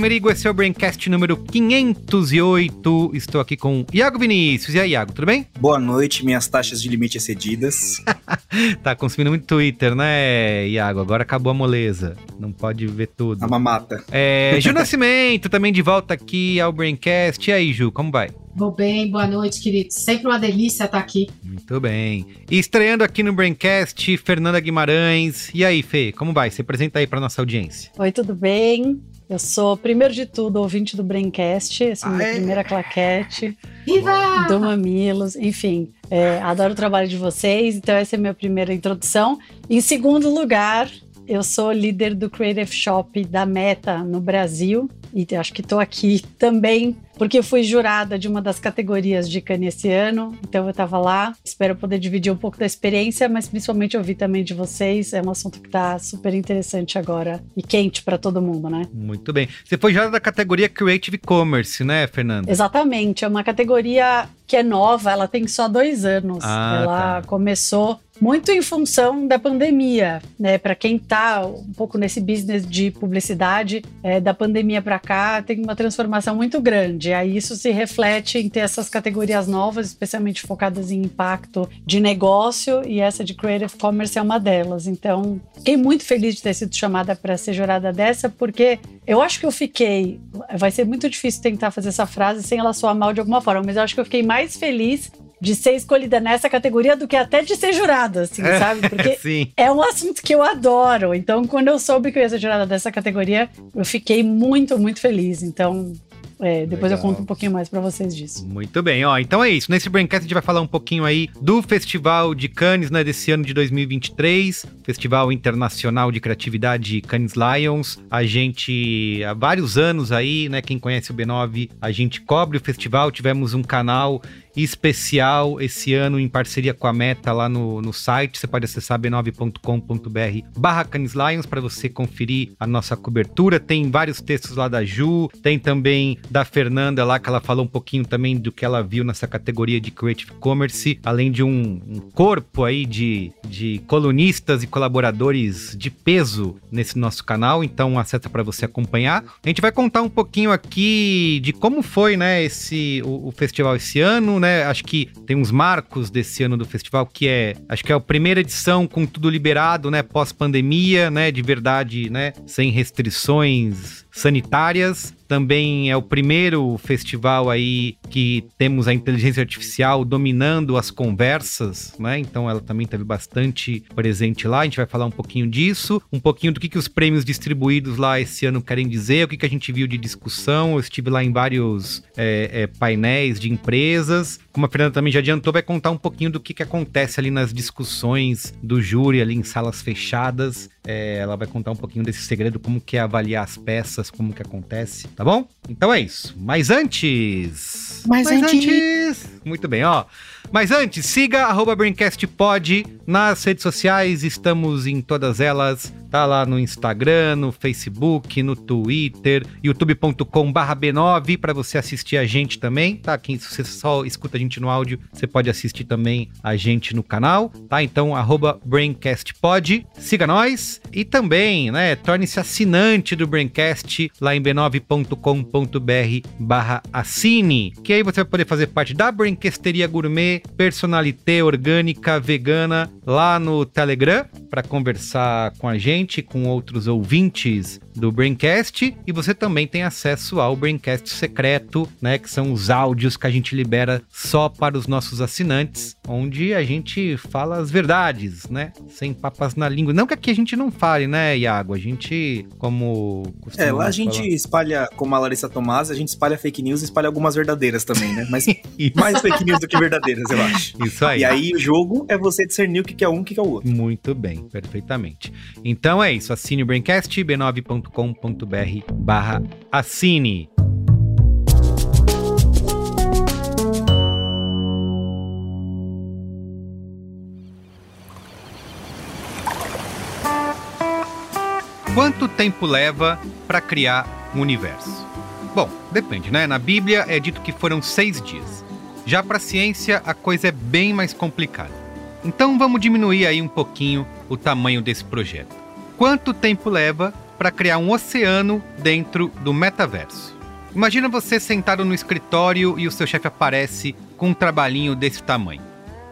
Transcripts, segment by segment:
Merigo, esse é o Braincast número 508. Estou aqui com Iago Vinícius. E aí, Iago, tudo bem? Boa noite, minhas taxas de limite excedidas. tá consumindo muito Twitter, né, Iago? Agora acabou a moleza. Não pode ver tudo. A mamata. É, Ju Nascimento também de volta aqui ao Braincast. E aí, Ju, como vai? Vou bem, boa noite, queridos. Sempre uma delícia estar aqui. Muito bem. E estreando aqui no Braincast, Fernanda Guimarães. E aí, Fê, como vai? Se apresenta aí para nossa audiência. Oi, tudo bem? Eu sou, primeiro de tudo, ouvinte do Braincast, essa é a minha primeira claquete. Viva! Do Mamilos, enfim. É, adoro o trabalho de vocês, então essa é a minha primeira introdução. Em segundo lugar, eu sou líder do Creative Shop da Meta no Brasil e acho que estou aqui também porque eu fui jurada de uma das categorias de Cannes esse ano, então eu estava lá. Espero poder dividir um pouco da experiência, mas principalmente ouvir também de vocês. É um assunto que está super interessante agora e quente para todo mundo, né? Muito bem. Você foi jurada da categoria Creative Commerce, né, Fernanda? Exatamente. É uma categoria que é nova, ela tem só dois anos. Ah, ela tá. começou muito em função da pandemia, né? Para quem está um pouco nesse business de publicidade, é, da pandemia para cá, tem uma transformação muito grande. Aí isso se reflete em ter essas categorias novas, especialmente focadas em impacto de negócio, e essa de Creative Commerce é uma delas. Então, fiquei muito feliz de ter sido chamada para ser jurada dessa, porque eu acho que eu fiquei. Vai ser muito difícil tentar fazer essa frase sem ela soar mal de alguma forma, mas eu acho que eu fiquei mais feliz de ser escolhida nessa categoria do que até de ser jurada, assim, é, sabe? Porque é um assunto que eu adoro. Então, quando eu soube que eu ia ser jurada dessa categoria, eu fiquei muito, muito feliz. Então, é, depois Legal. eu conto um pouquinho mais para vocês disso. Muito bem, ó. Então é isso. Nesse Braincast a gente vai falar um pouquinho aí do Festival de Cannes, né, desse ano de 2023, Festival Internacional de Criatividade Cannes Lions. A gente há vários anos aí, né, quem conhece o B9, a gente cobre o festival, tivemos um canal especial esse ano em parceria com a Meta lá no, no site. Você pode acessar b9.com.br barra Canis Lions para você conferir a nossa cobertura. Tem vários textos lá da Ju, tem também da Fernanda lá, que ela falou um pouquinho também do que ela viu nessa categoria de Creative Commerce, além de um, um corpo aí de, de colunistas e colaboradores de peso nesse nosso canal. Então acessa para você acompanhar. A gente vai contar um pouquinho aqui de como foi, né, esse o, o festival esse ano, né? Acho que tem uns marcos desse ano do festival que é, acho que é a primeira edição com tudo liberado, né? Pós-pandemia, né? De verdade, né? Sem restrições sanitárias. Também é o primeiro festival aí que temos a inteligência artificial dominando as conversas, né? Então ela também teve bastante presente lá. A gente vai falar um pouquinho disso, um pouquinho do que, que os prêmios distribuídos lá esse ano querem dizer, o que, que a gente viu de discussão. Eu estive lá em vários é, é, painéis de empresas. Como a Fernanda também já adiantou, vai contar um pouquinho do que, que acontece ali nas discussões do júri, ali em salas fechadas. É, ela vai contar um pouquinho desse segredo, como que é avaliar as peças, como que acontece, tá bom? Então é isso. Mas antes... Mas, Mas antes... antes... Muito bem, ó. Mas antes, siga arroba BrainCastPod nas redes sociais, estamos em todas elas. Tá lá no Instagram, no Facebook, no Twitter, youtube.com B9 para você assistir a gente também, tá? Quem você só escuta a gente no áudio, você pode assistir também a gente no canal, tá? Então, BraincastPod, siga nós e também, né, torne-se assinante do Braincast lá em b9.com.br barra assine, que aí você vai poder fazer parte da Braincasteria Gourmet, personalité orgânica, vegana, lá no Telegram, para conversar com a gente gente, com outros ouvintes do Braincast e você também tem acesso ao Braincast secreto, né, que são os áudios que a gente libera só para os nossos assinantes, onde a gente fala as verdades, né? Sem papas na língua. Não que aqui a gente não fale, né, Iago? A gente, como. É, lá a gente falar. espalha, como a Larissa Tomás, a gente espalha fake news e espalha algumas verdadeiras também, né? Mas mais fake news do que verdadeiras, eu acho. Isso aí. E aí o jogo é você discernir o que é um e o que é o outro. Muito bem, perfeitamente. Então é isso. Assine o Braincast, b9.com.br barra assine. Quanto tempo leva para criar um universo? Bom, depende, né? Na Bíblia é dito que foram seis dias. Já para a ciência, a coisa é bem mais complicada. Então vamos diminuir aí um pouquinho o tamanho desse projeto. Quanto tempo leva para criar um oceano dentro do metaverso? Imagina você sentado no escritório e o seu chefe aparece com um trabalhinho desse tamanho.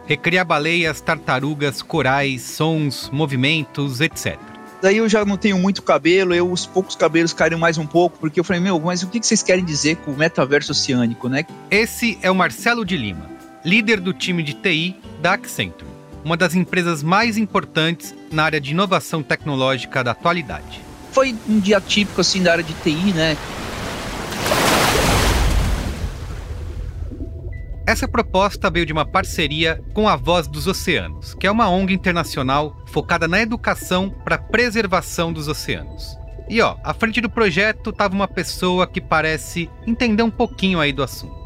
Recriar baleias, tartarugas, corais, sons, movimentos, etc. Daí eu já não tenho muito cabelo, eu os poucos cabelos caíram mais um pouco, porque eu falei, meu, mas o que vocês querem dizer com o metaverso oceânico, né? Esse é o Marcelo de Lima, líder do time de TI da Accenture, uma das empresas mais importantes na área de inovação tecnológica da atualidade. Foi um dia típico assim da área de TI, né? Essa proposta veio de uma parceria com a Voz dos Oceanos, que é uma ONG internacional focada na educação para a preservação dos oceanos. E ó, à frente do projeto estava uma pessoa que parece entender um pouquinho aí do assunto.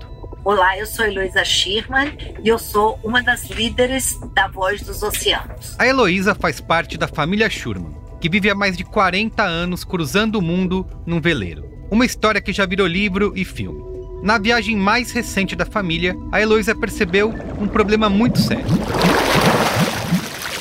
Olá, eu sou Heloísa Schirman e eu sou uma das líderes da Voz dos Oceanos. A Heloísa faz parte da família Schurman, que vive há mais de 40 anos cruzando o mundo num veleiro. Uma história que já virou livro e filme. Na viagem mais recente da família, a Heloísa percebeu um problema muito sério.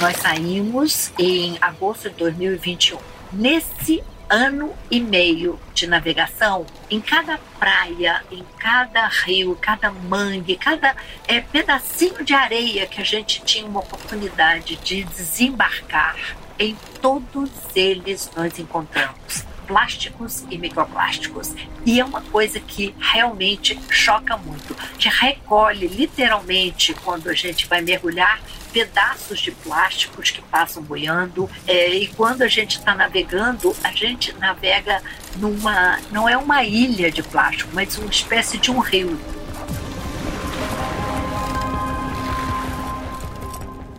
Nós saímos em agosto de 2021. Nesse ano e meio de navegação, em cada praia, em cada rio, cada mangue, cada é, pedacinho de areia que a gente tinha uma oportunidade de desembarcar, em todos eles nós encontramos plásticos e microplásticos. E é uma coisa que realmente choca muito. Gente recolhe literalmente quando a gente vai mergulhar pedaços de plásticos que passam boiando. É, e quando a gente está navegando, a gente navega numa. não é uma ilha de plástico, mas uma espécie de um rio.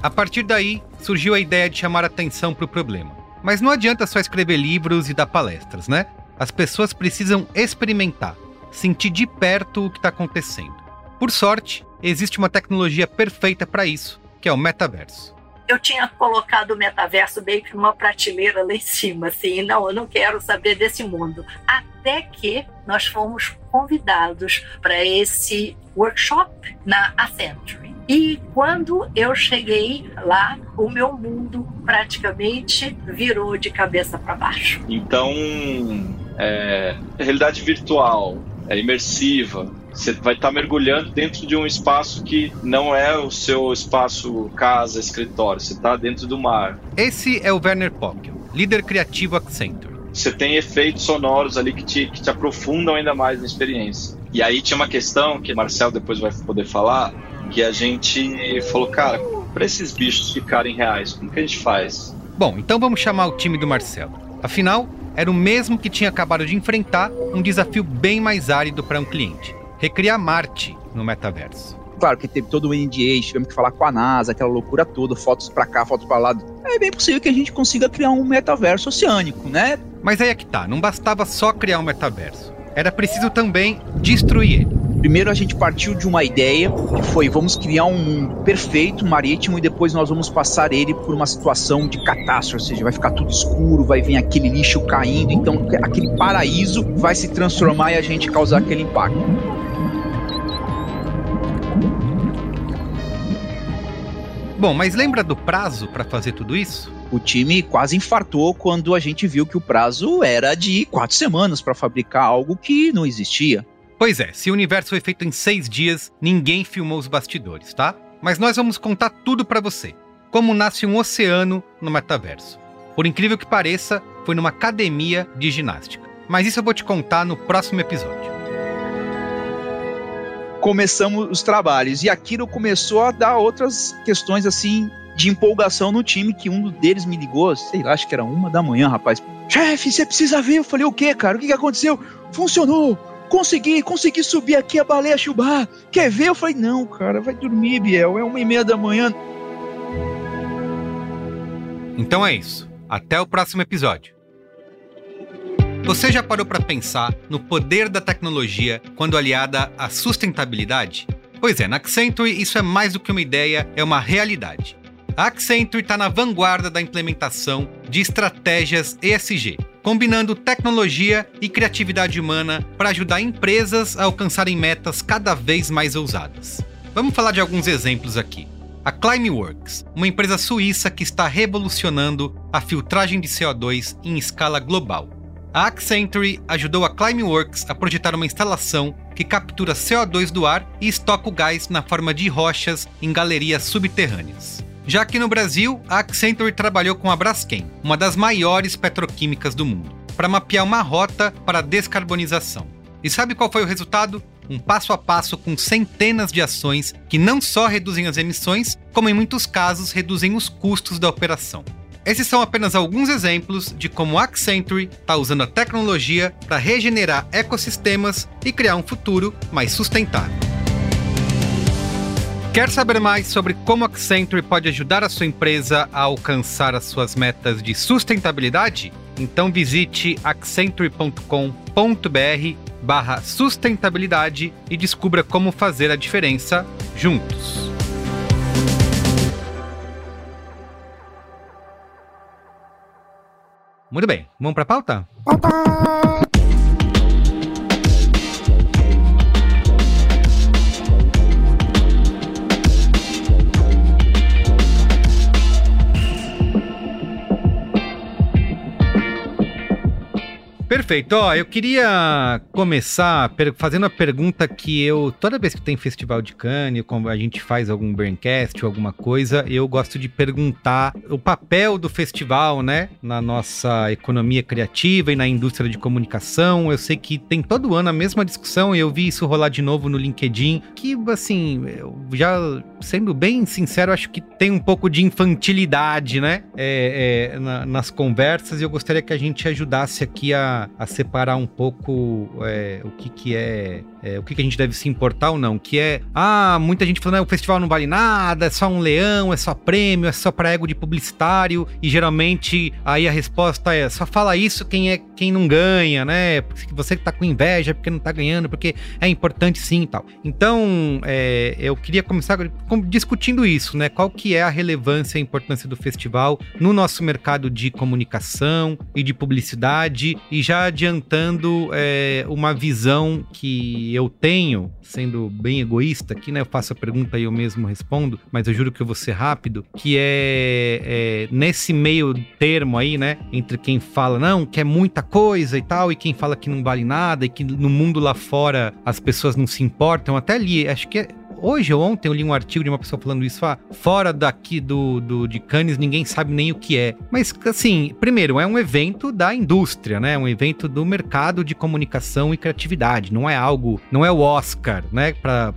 A partir daí, surgiu a ideia de chamar atenção para o problema. Mas não adianta só escrever livros e dar palestras, né? As pessoas precisam experimentar, sentir de perto o que está acontecendo. Por sorte, existe uma tecnologia perfeita para isso, que é o metaverso. Eu tinha colocado o metaverso meio que numa prateleira lá em cima, assim, não, eu não quero saber desse mundo. Até que nós fomos convidados para esse workshop na Accenture. E quando eu cheguei lá, o meu mundo praticamente virou de cabeça para baixo. Então, é, realidade virtual, é imersiva. Você vai estar tá mergulhando dentro de um espaço que não é o seu espaço casa, escritório. Você está dentro do mar. Esse é o Werner Pockel, líder criativo Accenture. Você tem efeitos sonoros ali que te, que te aprofundam ainda mais na experiência. E aí tinha uma questão que o Marcel depois vai poder falar, que a gente falou, cara, para esses bichos ficarem reais, como que a gente faz? Bom, então vamos chamar o time do Marcelo. Afinal, era o mesmo que tinha acabado de enfrentar um desafio bem mais árido para um cliente: recriar Marte no metaverso. Claro que teve todo o NDA, tivemos que falar com a NASA, aquela loucura toda, fotos para cá, fotos para lá. É bem possível que a gente consiga criar um metaverso oceânico, né? Mas aí é que tá, não bastava só criar um metaverso. Era preciso também destruir ele. Primeiro a gente partiu de uma ideia que foi vamos criar um mundo perfeito, marítimo, e depois nós vamos passar ele por uma situação de catástrofe, ou seja, vai ficar tudo escuro, vai vir aquele lixo caindo, então aquele paraíso vai se transformar e a gente causar aquele impacto. Bom, mas lembra do prazo para fazer tudo isso? O time quase infartou quando a gente viu que o prazo era de quatro semanas para fabricar algo que não existia. Pois é, se o universo foi feito em seis dias, ninguém filmou os bastidores, tá? Mas nós vamos contar tudo para você. Como nasce um oceano no metaverso. Por incrível que pareça, foi numa academia de ginástica. Mas isso eu vou te contar no próximo episódio. Começamos os trabalhos. E aquilo começou a dar outras questões assim de empolgação no time, que um deles me ligou, sei lá, acho que era uma da manhã, rapaz. Chefe, você precisa ver. Eu falei, o que, cara? O que, que aconteceu? Funcionou! Consegui, consegui subir aqui a baleia chubá. Quer ver? Eu falei, não, cara, vai dormir, Biel. É uma e meia da manhã. Então é isso. Até o próximo episódio. Você já parou para pensar no poder da tecnologia quando aliada à sustentabilidade? Pois é, na Accenture isso é mais do que uma ideia, é uma realidade. A Accenture está na vanguarda da implementação de estratégias ESG, combinando tecnologia e criatividade humana para ajudar empresas a alcançarem metas cada vez mais ousadas. Vamos falar de alguns exemplos aqui. A Climeworks, uma empresa suíça que está revolucionando a filtragem de CO2 em escala global. A Accenture ajudou a Climeworks a projetar uma instalação que captura CO2 do ar e estoca o gás na forma de rochas em galerias subterrâneas. Já aqui no Brasil, a Accenture trabalhou com a Braskem, uma das maiores petroquímicas do mundo, para mapear uma rota para a descarbonização. E sabe qual foi o resultado? Um passo a passo com centenas de ações que não só reduzem as emissões, como em muitos casos reduzem os custos da operação. Esses são apenas alguns exemplos de como a Accenture está usando a tecnologia para regenerar ecossistemas e criar um futuro mais sustentável. Quer saber mais sobre como a Accenture pode ajudar a sua empresa a alcançar as suas metas de sustentabilidade? Então visite accenture.com.br barra sustentabilidade e descubra como fazer a diferença juntos. Muito bem, vamos para a pauta? Pauta! Perfeito. Ó, eu queria começar fazendo a pergunta que eu, toda vez que tem festival de Cannes, como a gente faz algum braincast ou alguma coisa, eu gosto de perguntar o papel do festival, né, na nossa economia criativa e na indústria de comunicação. Eu sei que tem todo ano a mesma discussão e eu vi isso rolar de novo no LinkedIn, que, assim, já sendo bem sincero, acho que tem um pouco de infantilidade, né, é, é, na, nas conversas e eu gostaria que a gente ajudasse aqui a a, separar um pouco é, o que, que é, é, o que, que a gente deve se importar ou não. Que é, ah, muita gente falando, ah, o festival não vale nada, é só um leão, é só prêmio, é só para ego de publicitário. E geralmente aí a resposta é, só fala isso quem é quem não ganha, né? Porque você que tá com inveja porque não tá ganhando, porque é importante sim e tal. Então, é, eu queria começar discutindo isso, né? Qual que é a relevância e a importância do festival no nosso mercado de comunicação e de publicidade e já já adiantando é, uma visão que eu tenho, sendo bem egoísta aqui, né? Eu faço a pergunta e eu mesmo respondo, mas eu juro que eu vou ser rápido, que é, é nesse meio termo aí, né? Entre quem fala, não, que é muita coisa e tal, e quem fala que não vale nada, e que no mundo lá fora as pessoas não se importam. Até ali, acho que é Hoje ou ontem eu li um artigo de uma pessoa falando isso, fora daqui do, do de Cannes ninguém sabe nem o que é. Mas assim, primeiro, é um evento da indústria, né? Um evento do mercado de comunicação e criatividade. Não é algo, não é o Oscar, né? Para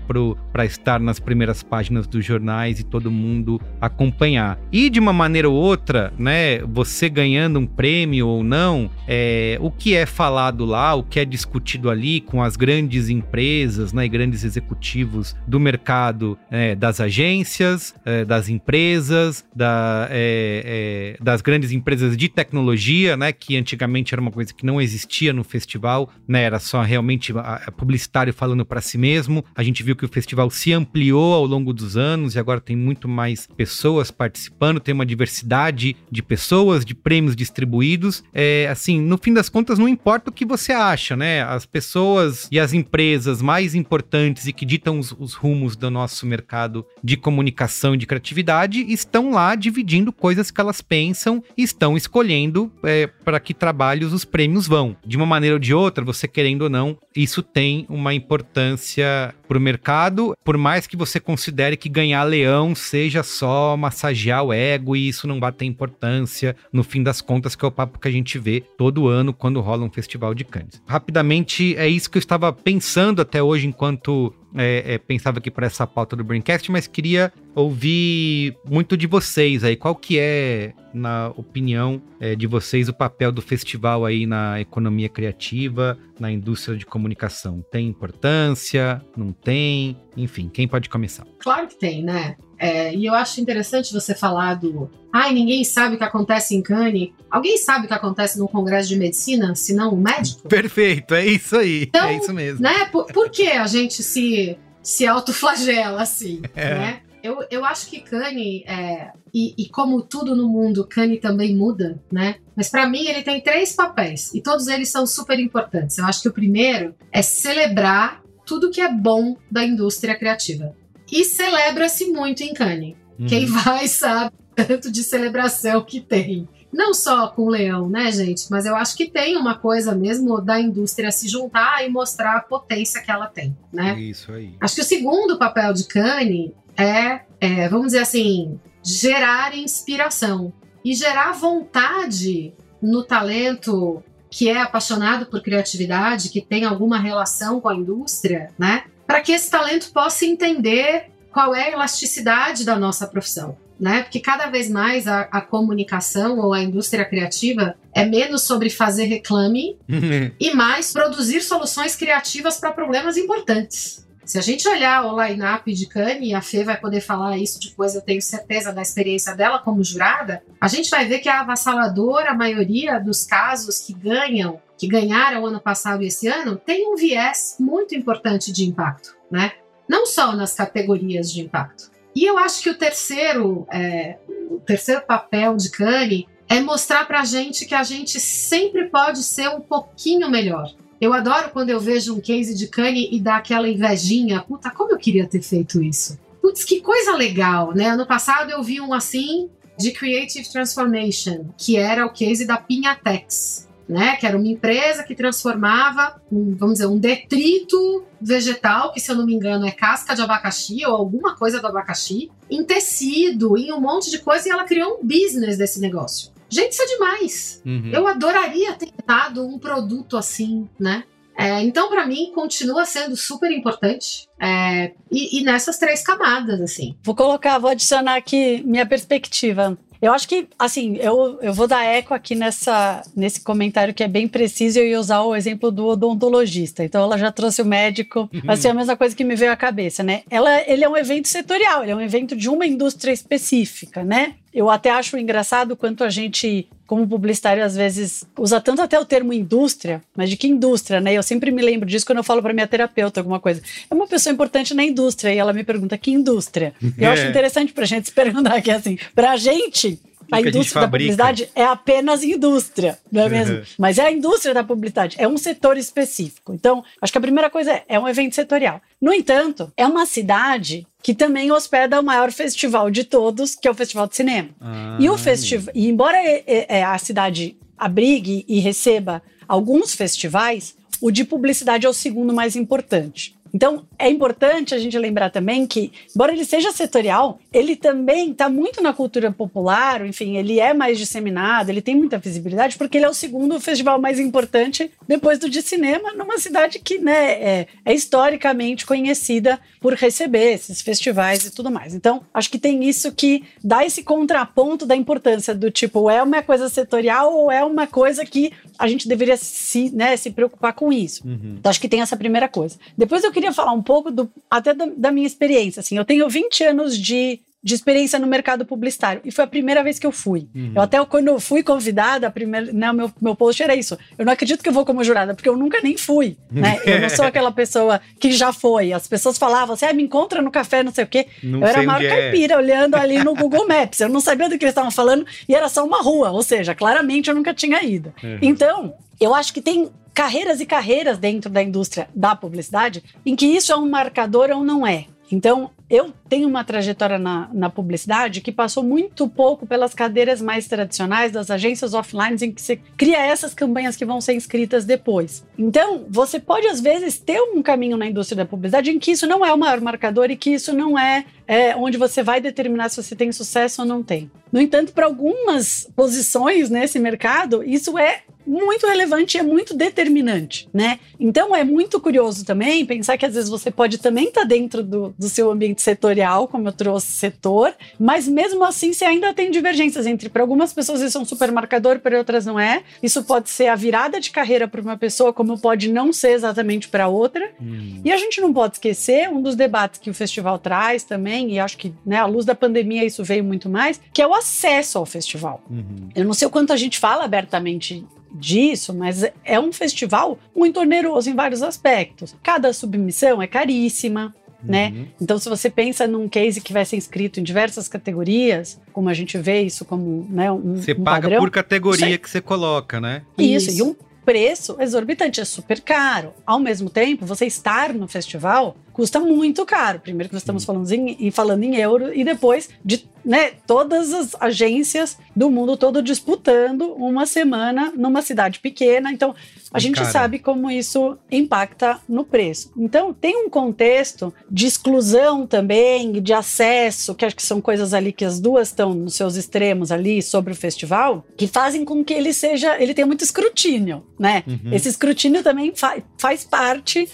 estar nas primeiras páginas dos jornais e todo mundo acompanhar. E de uma maneira ou outra, né? Você ganhando um prêmio ou não, é, o que é falado lá, o que é discutido ali com as grandes empresas, né? Grandes executivos do mercado mercado é, das agências, é, das empresas, da, é, é, das grandes empresas de tecnologia, né? Que antigamente era uma coisa que não existia no festival, né? Era só realmente publicitário falando para si mesmo. A gente viu que o festival se ampliou ao longo dos anos e agora tem muito mais pessoas participando, tem uma diversidade de pessoas, de prêmios distribuídos. É, assim, no fim das contas, não importa o que você acha, né? As pessoas e as empresas mais importantes e que ditam os, os rumos do nosso mercado de comunicação e de criatividade estão lá dividindo coisas que elas pensam e estão escolhendo é, para que trabalhos os prêmios vão. De uma maneira ou de outra, você querendo ou não, isso tem uma importância para o mercado, por mais que você considere que ganhar leão seja só massagear o ego e isso não vai ter importância no fim das contas, que é o papo que a gente vê todo ano quando rola um festival de Cannes. Rapidamente, é isso que eu estava pensando até hoje enquanto é, é, pensava aqui para essa pauta do Braincast, mas queria ouvir muito de vocês aí. Qual que é, na opinião é, de vocês, o papel do festival aí na economia criativa, na indústria de comunicação? Tem importância? Não tem? Enfim, quem pode começar? Claro que tem, né? É, e eu acho interessante você falar do. Ai, ninguém sabe o que acontece em Cannes. Alguém sabe o que acontece no Congresso de Medicina, se não o médico? Perfeito, é isso aí. Então, é isso mesmo. Né, por, por que a gente se, se autoflagela assim? É. Né? Eu, eu acho que Kanye, é, e, e, como tudo no mundo, Kanye também muda, né? Mas para mim ele tem três papéis e todos eles são super importantes. Eu acho que o primeiro é celebrar tudo que é bom da indústria criativa. E celebra-se muito em Cannes. Uhum. Quem vai sabe tanto de celebração que tem. Não só com o leão, né, gente? Mas eu acho que tem uma coisa mesmo da indústria se juntar e mostrar a potência que ela tem, né? Isso aí. Acho que o segundo papel de Cannes é, é vamos dizer assim, gerar inspiração e gerar vontade no talento que é apaixonado por criatividade, que tem alguma relação com a indústria, né? Para que esse talento possa entender qual é a elasticidade da nossa profissão. Né? Porque cada vez mais a, a comunicação ou a indústria criativa é menos sobre fazer reclame e mais produzir soluções criativas para problemas importantes. Se a gente olhar o line-up de Kanye, a Fê vai poder falar isso depois, eu tenho certeza da experiência dela como jurada, a gente vai ver que a avassaladora, maioria dos casos que ganham que ganharam ano passado e esse ano, tem um viés muito importante de impacto, né? Não só nas categorias de impacto. E eu acho que o terceiro, é, o terceiro papel de Kanye é mostrar para a gente que a gente sempre pode ser um pouquinho melhor. Eu adoro quando eu vejo um case de Kanye e dá aquela invejinha. Puta, como eu queria ter feito isso. Putz, que coisa legal, né? Ano passado eu vi um assim de Creative Transformation, que era o case da Pinhatex né? Que era uma empresa que transformava, um, vamos dizer, um detrito vegetal, que se eu não me engano é casca de abacaxi ou alguma coisa do abacaxi, em tecido, em um monte de coisa, e ela criou um business desse negócio. Gente, isso é demais. Uhum. Eu adoraria ter dado um produto assim, né? É, então, para mim, continua sendo super importante. É, e, e, nessas três camadas, assim. Vou colocar, vou adicionar aqui minha perspectiva. Eu acho que, assim, eu, eu vou dar eco aqui nessa, nesse comentário que é bem preciso e eu ia usar o exemplo do odontologista. Então, ela já trouxe o médico, vai ser a mesma coisa que me veio à cabeça, né? Ela, ele é um evento setorial, ele é um evento de uma indústria específica, né? Eu até acho engraçado quanto a gente, como publicitário, às vezes usa tanto até o termo indústria, mas de que indústria, né? Eu sempre me lembro disso quando eu falo para minha terapeuta alguma coisa. É uma pessoa importante na indústria e ela me pergunta que indústria. Eu é. acho interessante para a gente se perguntar que assim, para a gente a indústria a da publicidade é apenas indústria, não é mesmo? Uhum. Mas é a indústria da publicidade, é um setor específico. Então, acho que a primeira coisa é, é um evento setorial. No entanto, é uma cidade que também hospeda o maior festival de todos, que é o Festival de Cinema. Ah, e o festival, e embora é, a cidade abrigue e receba alguns festivais, o de publicidade é o segundo mais importante. Então, é importante a gente lembrar também que, embora ele seja setorial, ele também está muito na cultura popular, enfim, ele é mais disseminado, ele tem muita visibilidade, porque ele é o segundo festival mais importante depois do de cinema, numa cidade que né, é, é historicamente conhecida por receber esses festivais e tudo mais. Então, acho que tem isso que dá esse contraponto da importância do tipo, é uma coisa setorial ou é uma coisa que a gente deveria se, né, se preocupar com isso. Uhum. Então, acho que tem essa primeira coisa. Depois eu queria queria falar um pouco do, até da, da minha experiência. Assim, eu tenho 20 anos de de experiência no mercado publicitário. E foi a primeira vez que eu fui. Uhum. Eu até quando eu fui convidada, a primeira, né, o meu, meu post era isso. Eu não acredito que eu vou como jurada, porque eu nunca nem fui. Né? Eu não sou aquela pessoa que já foi. As pessoas falavam assim, ah, me encontra no café, não sei o quê. Não eu era a maior é. caipira, é. olhando ali no Google Maps. Eu não sabia do que eles estavam falando e era só uma rua. Ou seja, claramente eu nunca tinha ido. Uhum. Então, eu acho que tem carreiras e carreiras dentro da indústria da publicidade em que isso é um marcador ou não é. Então, eu tenho uma trajetória na, na publicidade que passou muito pouco pelas cadeiras mais tradicionais das agências offline em que você cria essas campanhas que vão ser inscritas depois. Então, você pode às vezes ter um caminho na indústria da publicidade em que isso não é o maior marcador e que isso não é, é onde você vai determinar se você tem sucesso ou não tem. No entanto, para algumas posições nesse mercado, isso é muito relevante e é muito determinante, né? Então é muito curioso também pensar que às vezes você pode também estar tá dentro do, do seu ambiente setorial, como eu trouxe setor, mas mesmo assim você ainda tem divergências entre para algumas pessoas isso é um supermarcador, para outras não é. Isso pode ser a virada de carreira para uma pessoa, como pode não ser exatamente para outra. Hum. E a gente não pode esquecer um dos debates que o festival traz também, e acho que né, à luz da pandemia isso veio muito mais, que é o acesso ao festival. Uhum. Eu não sei o quanto a gente fala abertamente disso, mas é um festival muito oneroso em vários aspectos. Cada submissão é caríssima. Né? Uhum. Então, se você pensa num case que vai ser inscrito em diversas categorias, como a gente vê isso como né, um, você um paga padrão, por categoria que você coloca, né? Isso, isso, e um preço exorbitante, é super caro. Ao mesmo tempo, você estar no festival custa muito caro. Primeiro que nós estamos falando em, falando em euro e depois de né, todas as agências do mundo todo disputando uma semana numa cidade pequena. Então, a gente Cara. sabe como isso impacta no preço. Então, tem um contexto de exclusão também, de acesso, que acho que são coisas ali que as duas estão nos seus extremos ali sobre o festival, que fazem com que ele seja, ele tenha muito escrutínio, né? Uhum. Esse escrutínio também fa faz parte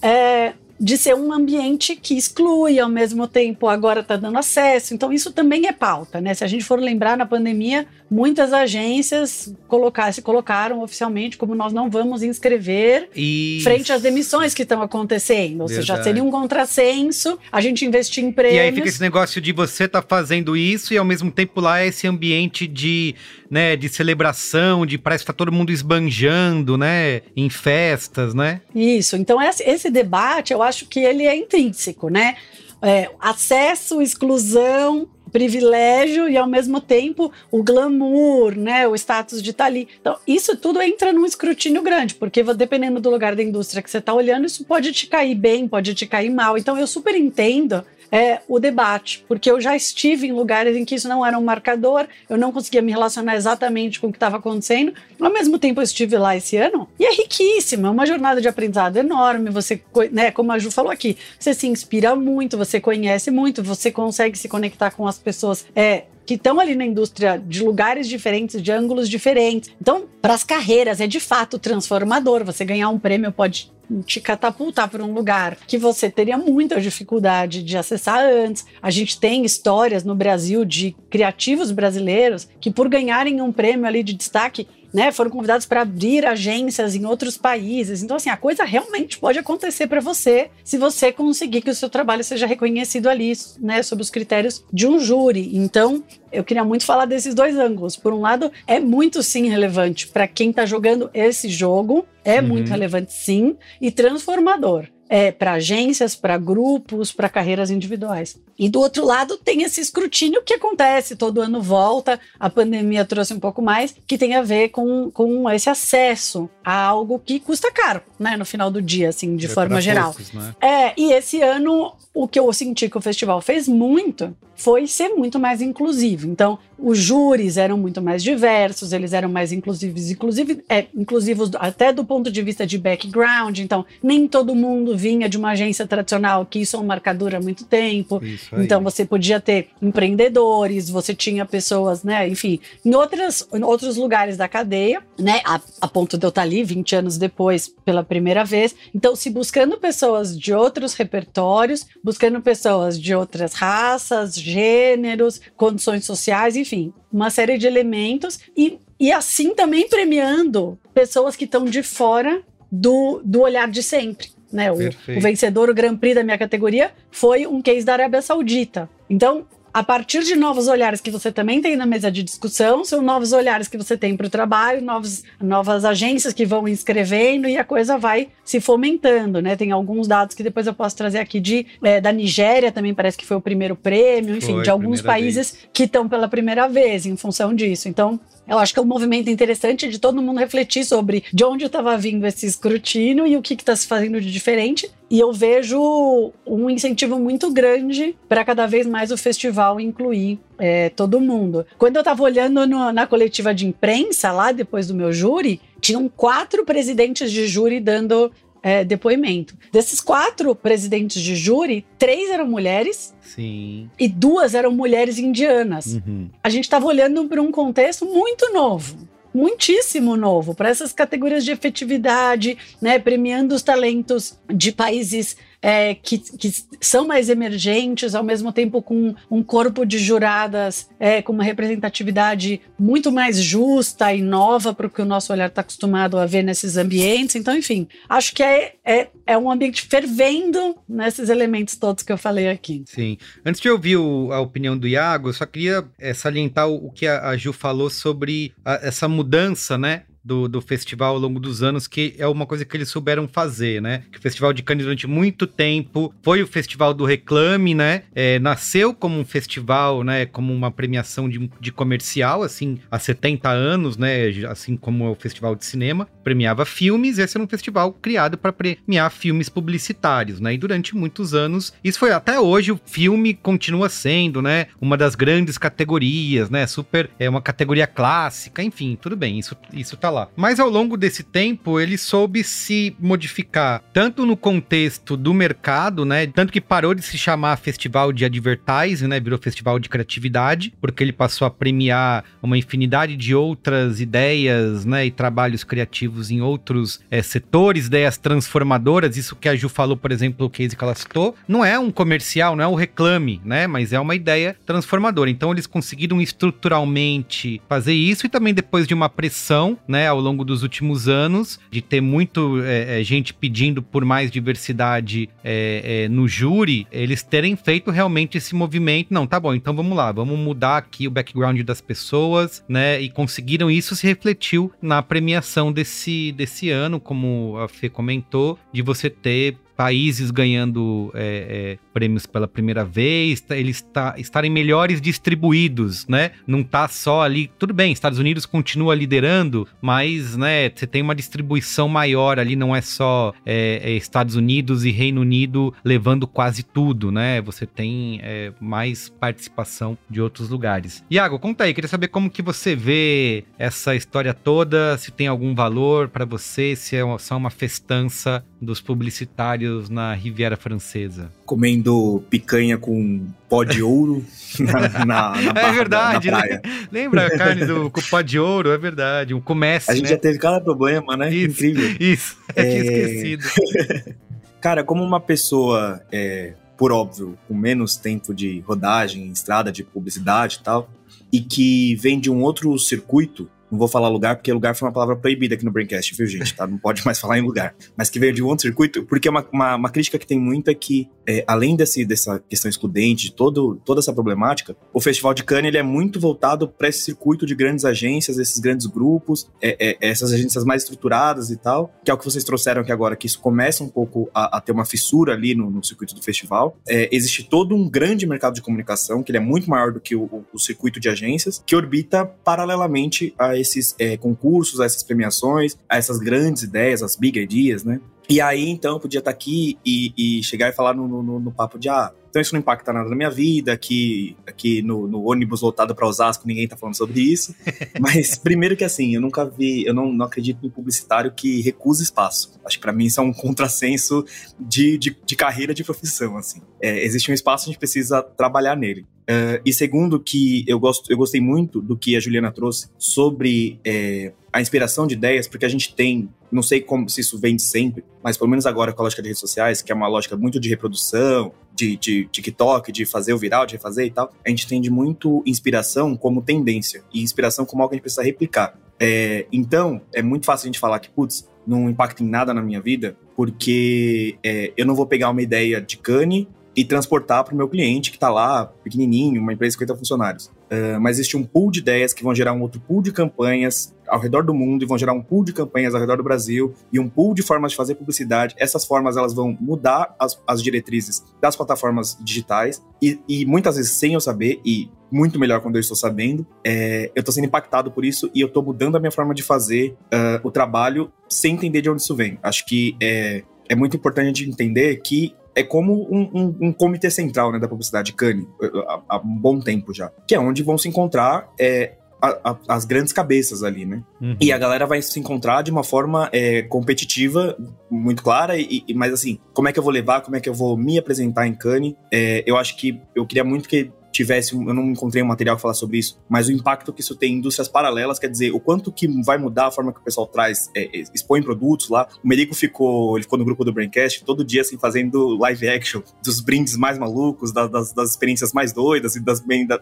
é, de ser um ambiente que exclui, ao mesmo tempo agora está dando acesso. Então, isso também é pauta, né? Se a gente for lembrar, na pandemia, muitas agências colocar, se colocaram oficialmente como nós não vamos inscrever isso. frente às demissões que estão acontecendo. Ou Verdade. seja, seria um contrassenso a gente investir em prêmios. E aí fica esse negócio de você estar tá fazendo isso e ao mesmo tempo lá é esse ambiente de, né, de celebração, de parece que tá todo mundo esbanjando, né, em festas, né? Isso. Então esse, esse debate, eu acho que ele é intrínseco, né? É, acesso, exclusão, privilégio e ao mesmo tempo o glamour, né, o status de estar tá ali. Então, isso tudo entra num escrutínio grande, porque dependendo do lugar da indústria que você está olhando, isso pode te cair bem, pode te cair mal. Então, eu super entendo é, o debate, porque eu já estive em lugares em que isso não era um marcador, eu não conseguia me relacionar exatamente com o que estava acontecendo. Ao mesmo tempo, eu estive lá esse ano e é riquíssimo, é uma jornada de aprendizado enorme. Você, né, como a Ju falou aqui, você se inspira muito, você conhece muito, você consegue se conectar com as pessoas é, que estão ali na indústria de lugares diferentes, de ângulos diferentes. Então, para as carreiras, é de fato transformador. Você ganhar um prêmio pode te catapultar para um lugar que você teria muita dificuldade de acessar antes. A gente tem histórias no Brasil de criativos brasileiros que, por ganharem um prêmio ali de destaque, né, foram convidados para abrir agências em outros países. Então, assim, a coisa realmente pode acontecer para você se você conseguir que o seu trabalho seja reconhecido ali, né, sob os critérios de um júri. Então, eu queria muito falar desses dois ângulos. Por um lado, é muito sim relevante para quem está jogando esse jogo, é uhum. muito relevante sim, e transformador é, para agências, para grupos, para carreiras individuais. E do outro lado tem esse escrutínio que acontece, todo ano volta, a pandemia trouxe um pouco mais, que tem a ver com, com esse acesso a algo que custa caro, né, no final do dia, assim, de é forma geral. Poucos, né? É, e esse ano o que eu senti que o festival fez muito foi ser muito mais inclusivo. Então, os júris eram muito mais diversos, eles eram mais inclusivos, inclusive, é, inclusivos até do ponto de vista de background. Então, nem todo mundo vinha de uma agência tradicional, que isso é um marcador há muito tempo. Então, você podia ter empreendedores, você tinha pessoas, né, enfim, em, outras, em outros lugares da cadeia, né, a, a ponto de eu estar ali 20 anos depois pela primeira vez. Então, se buscando pessoas de outros repertórios, buscando pessoas de outras raças, gêneros, condições sociais, enfim, uma série de elementos e, e assim também premiando pessoas que estão de fora do, do olhar de sempre. Né? O, o, vencedor, o Grand Prix da minha categoria, foi um case da Arábia Saudita. Então, a partir de novos olhares que você também tem na mesa de discussão, são novos olhares que você tem para o trabalho, novos, novas agências que vão inscrevendo e a coisa vai se fomentando, né? Tem alguns dados que depois eu posso trazer aqui de é, da Nigéria também parece que foi o primeiro prêmio, enfim, foi, de alguns países vez. que estão pela primeira vez em função disso. Então, Eu acho que é um movimento interessante de todo mundo refletir sobre de onde estava vindo esse escrutínio e o que está se fazendo de diferente. E eu vejo um incentivo muito grande para cada vez mais o festival incluir é, todo mundo. Quando eu estava olhando no, na coletiva de imprensa, lá depois do meu júri, tinham quatro presidentes de júri dando é, depoimento. Desses quatro presidentes de júri, três eram mulheres. Sim. E duas eram mulheres indianas. Uhum. A gente estava olhando para um contexto muito novo muitíssimo novo para essas categorias de efetividade, né, premiando os talentos de países é, que, que, são mais emergentes, ao mesmo tempo com um corpo de juradas é, com uma representatividade muito mais justa e nova para o que o nosso olhar está acostumado a ver nesses ambientes. Então, enfim, acho que é, é, é um ambiente fervendo nesses elementos todos que eu falei aqui. Sim. Antes de ouvir o, a opinião do Iago, eu só queria é, salientar o, o, que a, a Ju falou sobre a, essa mudança, né? Do, do festival ao longo dos anos, que é uma coisa que eles souberam fazer, né? Que o Festival de Cannes durante muito tempo foi o festival do reclame, né? É, nasceu como um festival, né? Como uma premiação de, de comercial, assim, há 70 anos, né? Assim como é o Festival de Cinema, premiava filmes, esse era um festival criado para premiar filmes publicitários, né? E durante muitos anos, isso foi até hoje, o filme continua sendo, né? Uma das grandes categorias, né? Super, é uma categoria clássica, enfim, tudo bem, isso, isso tá lá lá. Mas ao longo desse tempo, ele soube se modificar, tanto no contexto do mercado, né? Tanto que parou de se chamar festival de advertising, né? Virou festival de criatividade, porque ele passou a premiar uma infinidade de outras ideias, né? E trabalhos criativos em outros é, setores, ideias transformadoras. Isso que a Ju falou, por exemplo, o case que ela citou, não é um comercial, não é um reclame, né? Mas é uma ideia transformadora. Então eles conseguiram estruturalmente fazer isso e também depois de uma pressão, né? Ao longo dos últimos anos, de ter muito é, é, gente pedindo por mais diversidade é, é, no júri, eles terem feito realmente esse movimento. Não, tá bom, então vamos lá, vamos mudar aqui o background das pessoas, né? E conseguiram isso se refletiu na premiação desse, desse ano, como a Fê comentou, de você ter países ganhando é, é, prêmios pela primeira vez, tá, eles tá, estarem melhores distribuídos, né? Não tá só ali. Tudo bem, Estados Unidos continua liderando, mas, né, você tem uma distribuição maior ali, não é só é, é Estados Unidos e Reino Unido levando quase tudo, né? Você tem é, mais participação de outros lugares. Iago, conta aí, queria saber como que você vê essa história toda, se tem algum valor para você, se é só uma festança dos publicitários na Riviera Francesa. Comendo picanha com pó de ouro na, na, na É verdade, né? Lembra a carne do, com pó de ouro? É verdade, um comece, A gente né? já teve cada problema, né? Isso, Incrível. Isso, é... tinha esquecido. Cara, como uma pessoa, é, por óbvio, com menos tempo de rodagem, estrada de publicidade e tal, e que vem de um outro circuito, não vou falar lugar, porque lugar foi uma palavra proibida aqui no Braincast, viu, gente? Tá? Não pode mais falar em lugar. Mas que veio de outro circuito, porque uma, uma, uma crítica que tem muito é que, é, além desse, dessa questão excludente, de todo, toda essa problemática, o Festival de Cannes ele é muito voltado para esse circuito de grandes agências, esses grandes grupos, é, é, essas agências mais estruturadas e tal, que é o que vocês trouxeram aqui agora, que isso começa um pouco a, a ter uma fissura ali no, no circuito do festival. É, existe todo um grande mercado de comunicação, que ele é muito maior do que o, o, o circuito de agências, que orbita paralelamente a esses é, concursos, a essas premiações, a essas grandes ideias, as big ideas, né? E aí, então, eu podia estar aqui e, e chegar e falar no, no, no, papo de, ah, então isso não impacta nada na minha vida, aqui, aqui no, no ônibus voltado para Osasco ninguém tá falando sobre isso. Mas, primeiro que assim, eu nunca vi, eu não, não acredito em publicitário que recusa espaço. Acho que para mim isso é um contrassenso de, de, de carreira, de profissão, assim. É, existe um espaço, a gente precisa trabalhar nele. Uh, e segundo que eu, gosto, eu gostei muito do que a Juliana trouxe sobre é, a inspiração de ideias, porque a gente tem, não sei como se isso vem de sempre, mas pelo menos agora com a lógica de redes sociais, que é uma lógica muito de reprodução, de, de TikTok, de fazer o viral, de refazer e tal, a gente tem de muito inspiração como tendência e inspiração como algo que a gente precisa replicar. É, então, é muito fácil a gente falar que, putz, não impacta em nada na minha vida, porque é, eu não vou pegar uma ideia de Cane e transportar para o meu cliente que está lá, pequenininho, uma empresa de 50 funcionários. uh, mas existe um pool de ideias que vão gerar um outro pool de campanhas ao redor do mundo e vão gerar um pool de campanhas ao redor do Brasil e um pool de formas de fazer publicidade. Essas formas elas vão mudar as, as diretrizes das plataformas digitais e, e, muitas vezes sem eu saber e muito melhor quando eu estou sabendo. É, eu estou sendo impactado por isso e eu estou mudando a minha forma de fazer uh, o trabalho sem entender de onde isso vem. Acho que é, é muito importante a gente entender que é como um, um, um, comitê central né, da publicidade, Cane, há, há, um bom tempo já, que é onde vão se encontrar é, a, a, as grandes cabeças ali, né? Uhum. E a galera vai se encontrar de uma forma é, competitiva, muito clara, e, e, mas assim, como é que eu vou levar, como é que eu vou me apresentar em Cannes? É, eu acho que eu queria muito que tivesse, eu não encontrei um material que falar sobre isso, mas o impacto que isso tem em indústrias paralelas, quer dizer, o quanto que vai mudar a forma que o pessoal traz, é, é, expõe produtos lá. O Merico ficou, ele ficou no grupo do Braincast todo dia, assim, fazendo live action dos brindes mais malucos, das, das, das experiências mais doidas e das, bem, da,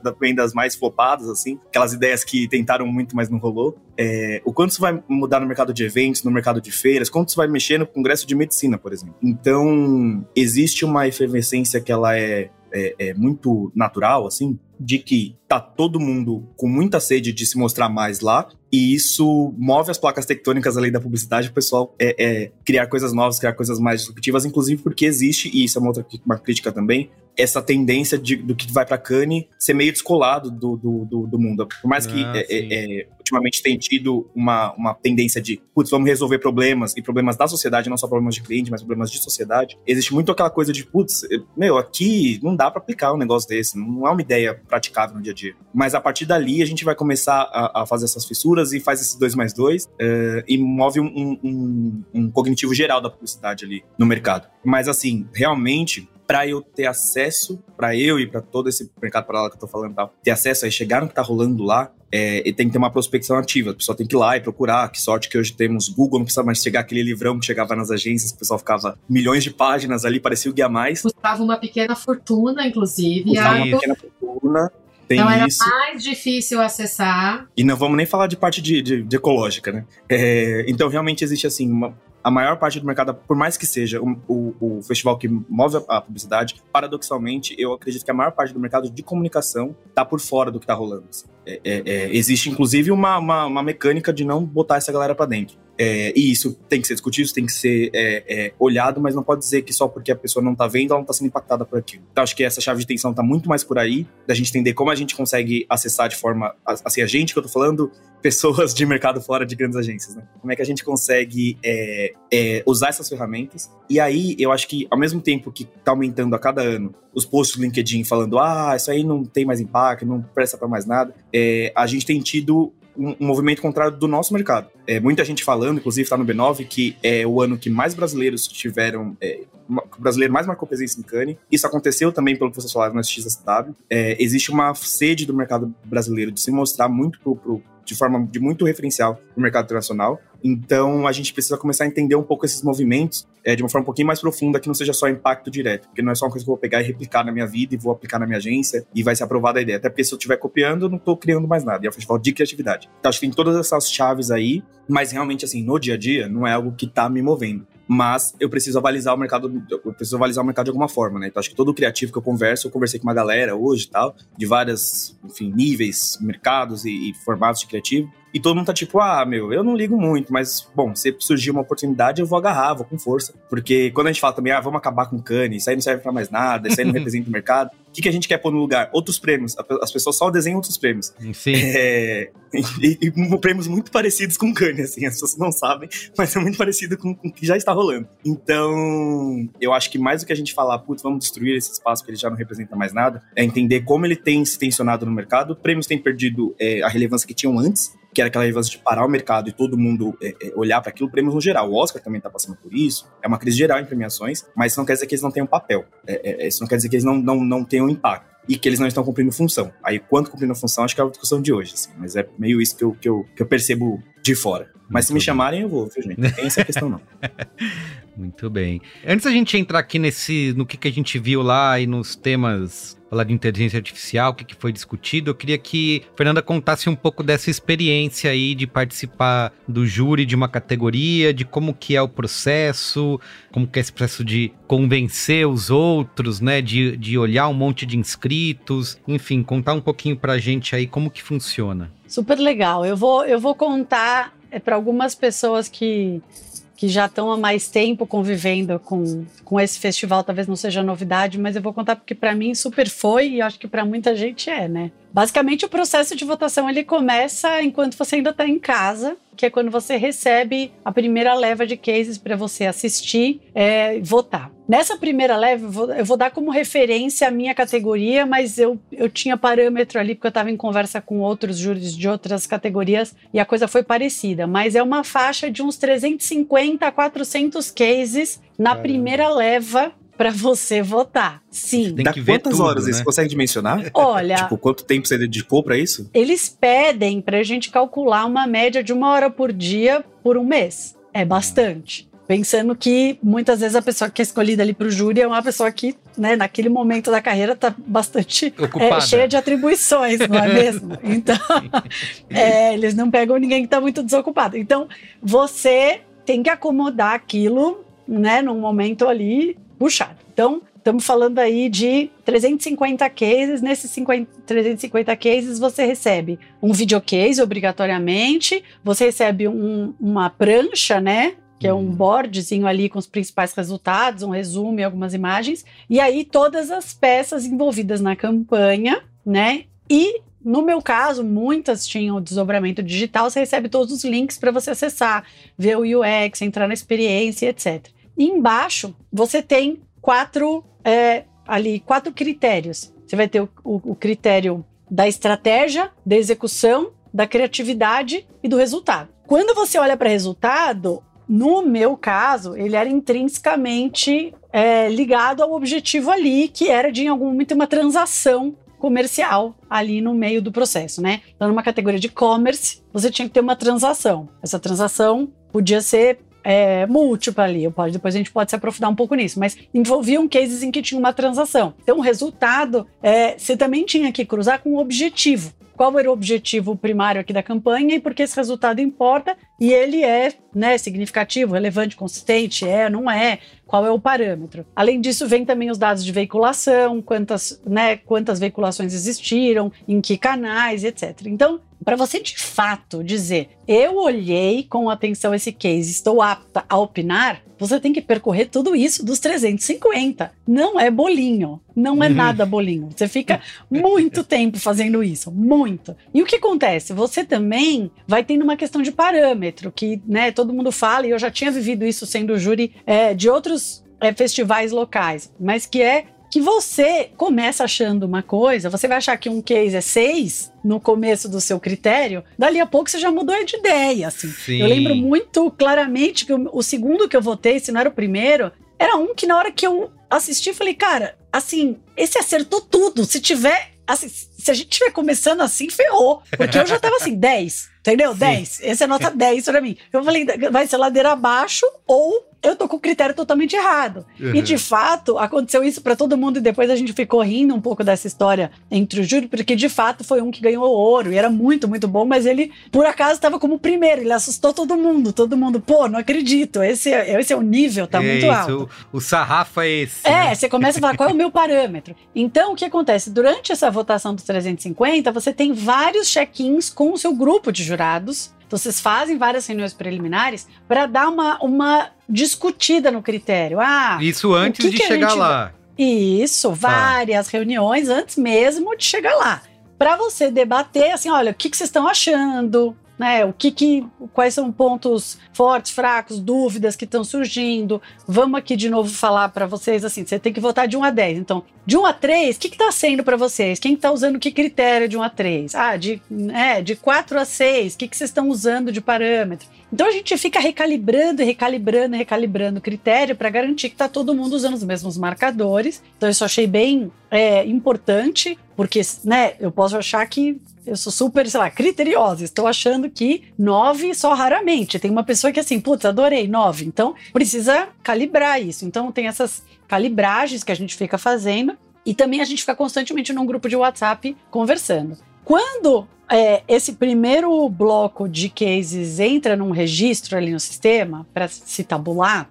mais flopadas, assim, aquelas ideias que tentaram muito, mas não rolou. É, o quanto isso vai mudar no mercado de eventos, no mercado de feiras, quanto isso vai mexer no congresso de medicina, por exemplo. Então, existe uma efervescência que ela é é, é muito natural, assim, de que tá todo mundo com muita sede de se mostrar mais lá, e isso move as placas tectônicas além da publicidade, o pessoal é, é, criar coisas novas, criar coisas mais disruptivas, inclusive porque existe, e isso é uma outra uma crítica também, essa tendência de, do que vai para Cannes ser meio descolado do, do, do, do mundo. Por mais que ah, é, é, ultimamente tem tido uma, uma tendência de, putz, vamos resolver problemas, e problemas da sociedade, não só problemas de cliente, mas problemas de sociedade, existe muito aquela coisa de, putz, meu, aqui não dá para aplicar um negócio desse, não é uma ideia praticável no dia a dia. Mas a partir dali a gente vai começar a, a fazer essas fissuras e faz esses dois mais dois uh, e move um, um, um cognitivo geral da publicidade ali no mercado. Mas assim, realmente para eu ter acesso, para eu e para todo esse mercado paralelo que eu tô falando, tal, ter acesso a chegar no que tá rolando lá, é, tem que ter uma prospecção ativa. A pessoa tem que ir lá e procurar. Que sorte que hoje temos Google, não precisa mais chegar aquele livrão que chegava nas agências, o pessoal ficava milhões de páginas ali, parecia o Guia Mais. Custava uma pequena fortuna, inclusive. Custava uma pequena fortuna. Tem então era isso. mais difícil acessar. E não vamos nem falar de parte de, de, de ecológica, né? É, então realmente existe assim uma, a maior parte do mercado, por mais que seja o, o, o festival que move a, publicidade, paradoxalmente, eu acredito que a maior parte do mercado de comunicação está por fora do que está rolando. Assim. É, é, é, existe, inclusive, uma, uma, uma, mecânica de não botar essa galera para dentro. É, e isso tem que ser discutido, tem que ser é, é, olhado, mas não pode dizer que só porque a pessoa não está vendo, ela não está sendo impactada por aquilo. Então, acho que essa chave de tensão está muito mais por aí, da gente entender como a gente consegue acessar de forma. Assim, a gente que eu estou falando, pessoas de mercado fora de grandes agências, né? Como é que a gente consegue usar essas ferramentas? E aí, eu acho que ao mesmo tempo que está aumentando a cada ano os posts do LinkedIn falando, ah, isso aí não tem mais impacto, não presta para mais nada, é, a gente tem tido um, um, movimento contrário do nosso mercado. É, muita gente falando, inclusive está no B9, que é o ano que mais brasileiros tiveram. É, o brasileiro mais marcou presença em Cannes. Isso aconteceu também, pelo que vocês falaram, no SXSW. É, existe uma sede do mercado brasileiro de se mostrar muito pro, pro de forma de muito referencial no mercado internacional. Então a gente precisa começar a entender um pouco esses movimentos é, de uma forma um pouquinho mais profunda, que não seja só impacto direto, porque não é só uma coisa que eu vou pegar e replicar na minha vida e vou aplicar na minha agência e vai ser aprovada a ideia. Até porque se eu estiver copiando, eu não estou criando mais nada. E é um festival de criatividade. Então acho que tem todas essas chaves aí, mas realmente assim, no dia a dia, não é algo que está me movendo mas eu preciso avalizar o mercado, eu preciso avalizar o mercado de alguma forma, né? Então acho que todo criativo que eu converso, eu conversei com uma galera hoje e tal, de várias, enfim, níveis, mercados e, e formatos de criativo. E todo mundo tá tipo, ah, meu, eu não ligo muito, mas, bom, se surgir uma oportunidade, eu vou agarrar, vou com força. Porque quando a gente fala também, ah, vamos acabar com o Cane, isso aí não serve pra mais nada, isso aí não representa o mercado, o que, que a gente quer pôr no lugar? Outros prêmios. As pessoas só desenham outros prêmios. Sim. É, e, e, prêmios muito parecidos com o Cane, assim, as pessoas não sabem, mas é muito parecido com, com o que já está rolando. Então, eu acho que mais do que a gente falar, putz, vamos destruir esse espaço que ele já não representa mais nada, é entender como ele tem se tensionado no mercado. Prêmios têm perdido é, a relevância que tinham antes que era aquela relevância de parar o mercado e todo mundo é, é, olhar para aquilo, prêmios no geral. O Oscar também está passando por isso, é uma crise geral em premiações, mas isso não quer dizer que eles não tenham papel, é, é, isso não quer dizer que eles não, não, não tenham impacto e que eles não estão cumprindo função. Aí, quanto cumprindo função, acho que é a discussão de hoje, assim, mas é meio isso que eu, que eu, que eu percebo de fora. Mas Muito se me bem. chamarem, eu vou, viu, gente? Não tem essa questão, não. Muito bem. Antes da gente entrar aqui nesse, no que, que a gente viu lá e nos temas falar de inteligência artificial, o que, que foi discutido. Eu queria que a Fernanda contasse um pouco dessa experiência aí de participar do júri de uma categoria, de como que é o processo, como que é esse processo de convencer os outros, né, de, de olhar um monte de inscritos, enfim, contar um pouquinho pra gente aí como que funciona. Super legal. Eu vou, eu vou contar é, para algumas pessoas que que já estão há mais tempo convivendo com, com esse festival, talvez não seja novidade, mas eu vou contar porque para mim super foi e acho que para muita gente é, né? Basicamente, o processo de votação ele começa enquanto você ainda está em casa, que é quando você recebe a primeira leva de cases para você assistir e é, votar. Nessa primeira leva, eu vou dar como referência a minha categoria, mas eu, eu tinha parâmetro ali porque eu estava em conversa com outros júris de outras categorias e a coisa foi parecida. Mas é uma faixa de uns 350 a 400 cases na Caramba. primeira leva para você votar. Sim. Tem que ver quantas tudo, horas? Né? Você consegue dimensionar? Olha. tipo, quanto tempo você dedicou para isso? Eles pedem para a gente calcular uma média de uma hora por dia por um mês. É bastante. Pensando que muitas vezes a pessoa que é escolhida ali para o júri é uma pessoa que, né, naquele momento da carreira está bastante é, cheia de atribuições, não é mesmo? Então, é, eles não pegam ninguém que está muito desocupado. Então, você tem que acomodar aquilo, né, num momento ali puxado. Então, estamos falando aí de 350 cases. Nesses 50, 350 cases, você recebe um videocase obrigatoriamente, você recebe um, uma prancha, né? Que é um uhum. boardzinho ali com os principais resultados, um resumo e algumas imagens. E aí, todas as peças envolvidas na campanha, né? E no meu caso, muitas tinham desdobramento digital, você recebe todos os links para você acessar, ver o UX, entrar na experiência, etc. E embaixo você tem quatro é, ali quatro critérios. Você vai ter o, o, o critério da estratégia, da execução, da criatividade e do resultado. Quando você olha para resultado, no meu caso, ele era intrinsecamente é, ligado ao objetivo ali, que era de em algum momento uma transação comercial ali no meio do processo, né? Então, numa categoria de e-commerce, você tinha que ter uma transação. Essa transação podia ser é, múltipla ali. Pode, depois a gente pode se aprofundar um pouco nisso, mas envolviam cases em que tinha uma transação. Então, o resultado, é, você também tinha que cruzar com um objetivo. Qual era o objetivo primário aqui da campanha e por que esse resultado importa e ele é né, significativo, relevante, consistente, é, não é, qual é o parâmetro. Além disso, vem também os dados de veiculação, quantas, né, quantas veiculações existiram, em que canais, etc. Então, para você de fato dizer, eu olhei com atenção esse case, estou apta a opinar, você tem que percorrer tudo isso dos 350. Não é bolinho, não é uhum. nada bolinho. Você fica muito tempo fazendo isso, muito. E o que acontece? Você também vai tendo uma questão de parâmetro, que né, todo mundo fala, e eu já tinha vivido isso sendo júri é, de outros é, festivais locais, mas que é que você começa achando uma coisa, você vai achar que um case é seis no começo do seu critério, dali a pouco você já mudou de ideia, assim. Sim. Eu lembro muito claramente que o, o segundo que eu votei, se não era o primeiro, era um que na hora que eu assisti, falei, cara, assim, esse acertou tudo. Se tiver, assim, se a gente estiver começando assim, ferrou. Porque eu já tava assim, 10, entendeu? Sim. 10. Essa é nota 10 pra mim. Eu falei, vai ser ladeira abaixo ou eu tô com o critério totalmente errado. Uhum. E de fato, aconteceu isso para todo mundo e depois a gente ficou rindo um pouco dessa história entre o júri, porque de fato foi um que ganhou ouro e era muito, muito bom, mas ele por acaso estava como primeiro, ele assustou todo mundo, todo mundo, pô, não acredito, esse, é, esse é o nível, tá é muito isso, alto. O, o sarrafo é esse. É, né? você começa a falar qual é o meu parâmetro. Então, o que acontece? Durante essa votação dos 350, você tem vários check-ins com o seu grupo de jurados vocês fazem várias reuniões preliminares para dar uma, uma discutida no critério. Ah, isso antes de chegar gente... lá. Isso, tá. várias ah. reuniões antes mesmo de chegar lá. Para você debater assim, olha, o que, que vocês estão achando? Né? O que, que quais são pontos fortes, fracos, dúvidas que estão surgindo? Vamos aqui de novo falar para vocês assim, você tem que votar de 1 a 10. Então, de 1 a 3, o que está sendo para vocês? Quem está usando que critério de 1 a 3? Ah, de, é, de 4 a 6, o que, que vocês estão usando de parâmetro? Então a gente fica recalibrando, recalibrando, recalibrando o critério para garantir que está todo mundo usando os mesmos marcadores. Então isso eu achei bem é, importante, porque né, eu posso achar que eu sou super, sei lá, criteriosa. Estou achando que nove só raramente. Tem uma pessoa que assim, putz, adorei nove. Então precisa calibrar isso. Então tem essas calibragens que a gente fica fazendo. E também a gente fica constantemente num grupo de WhatsApp conversando. Quando é, esse primeiro bloco de cases entra num registro ali no sistema para se tabular,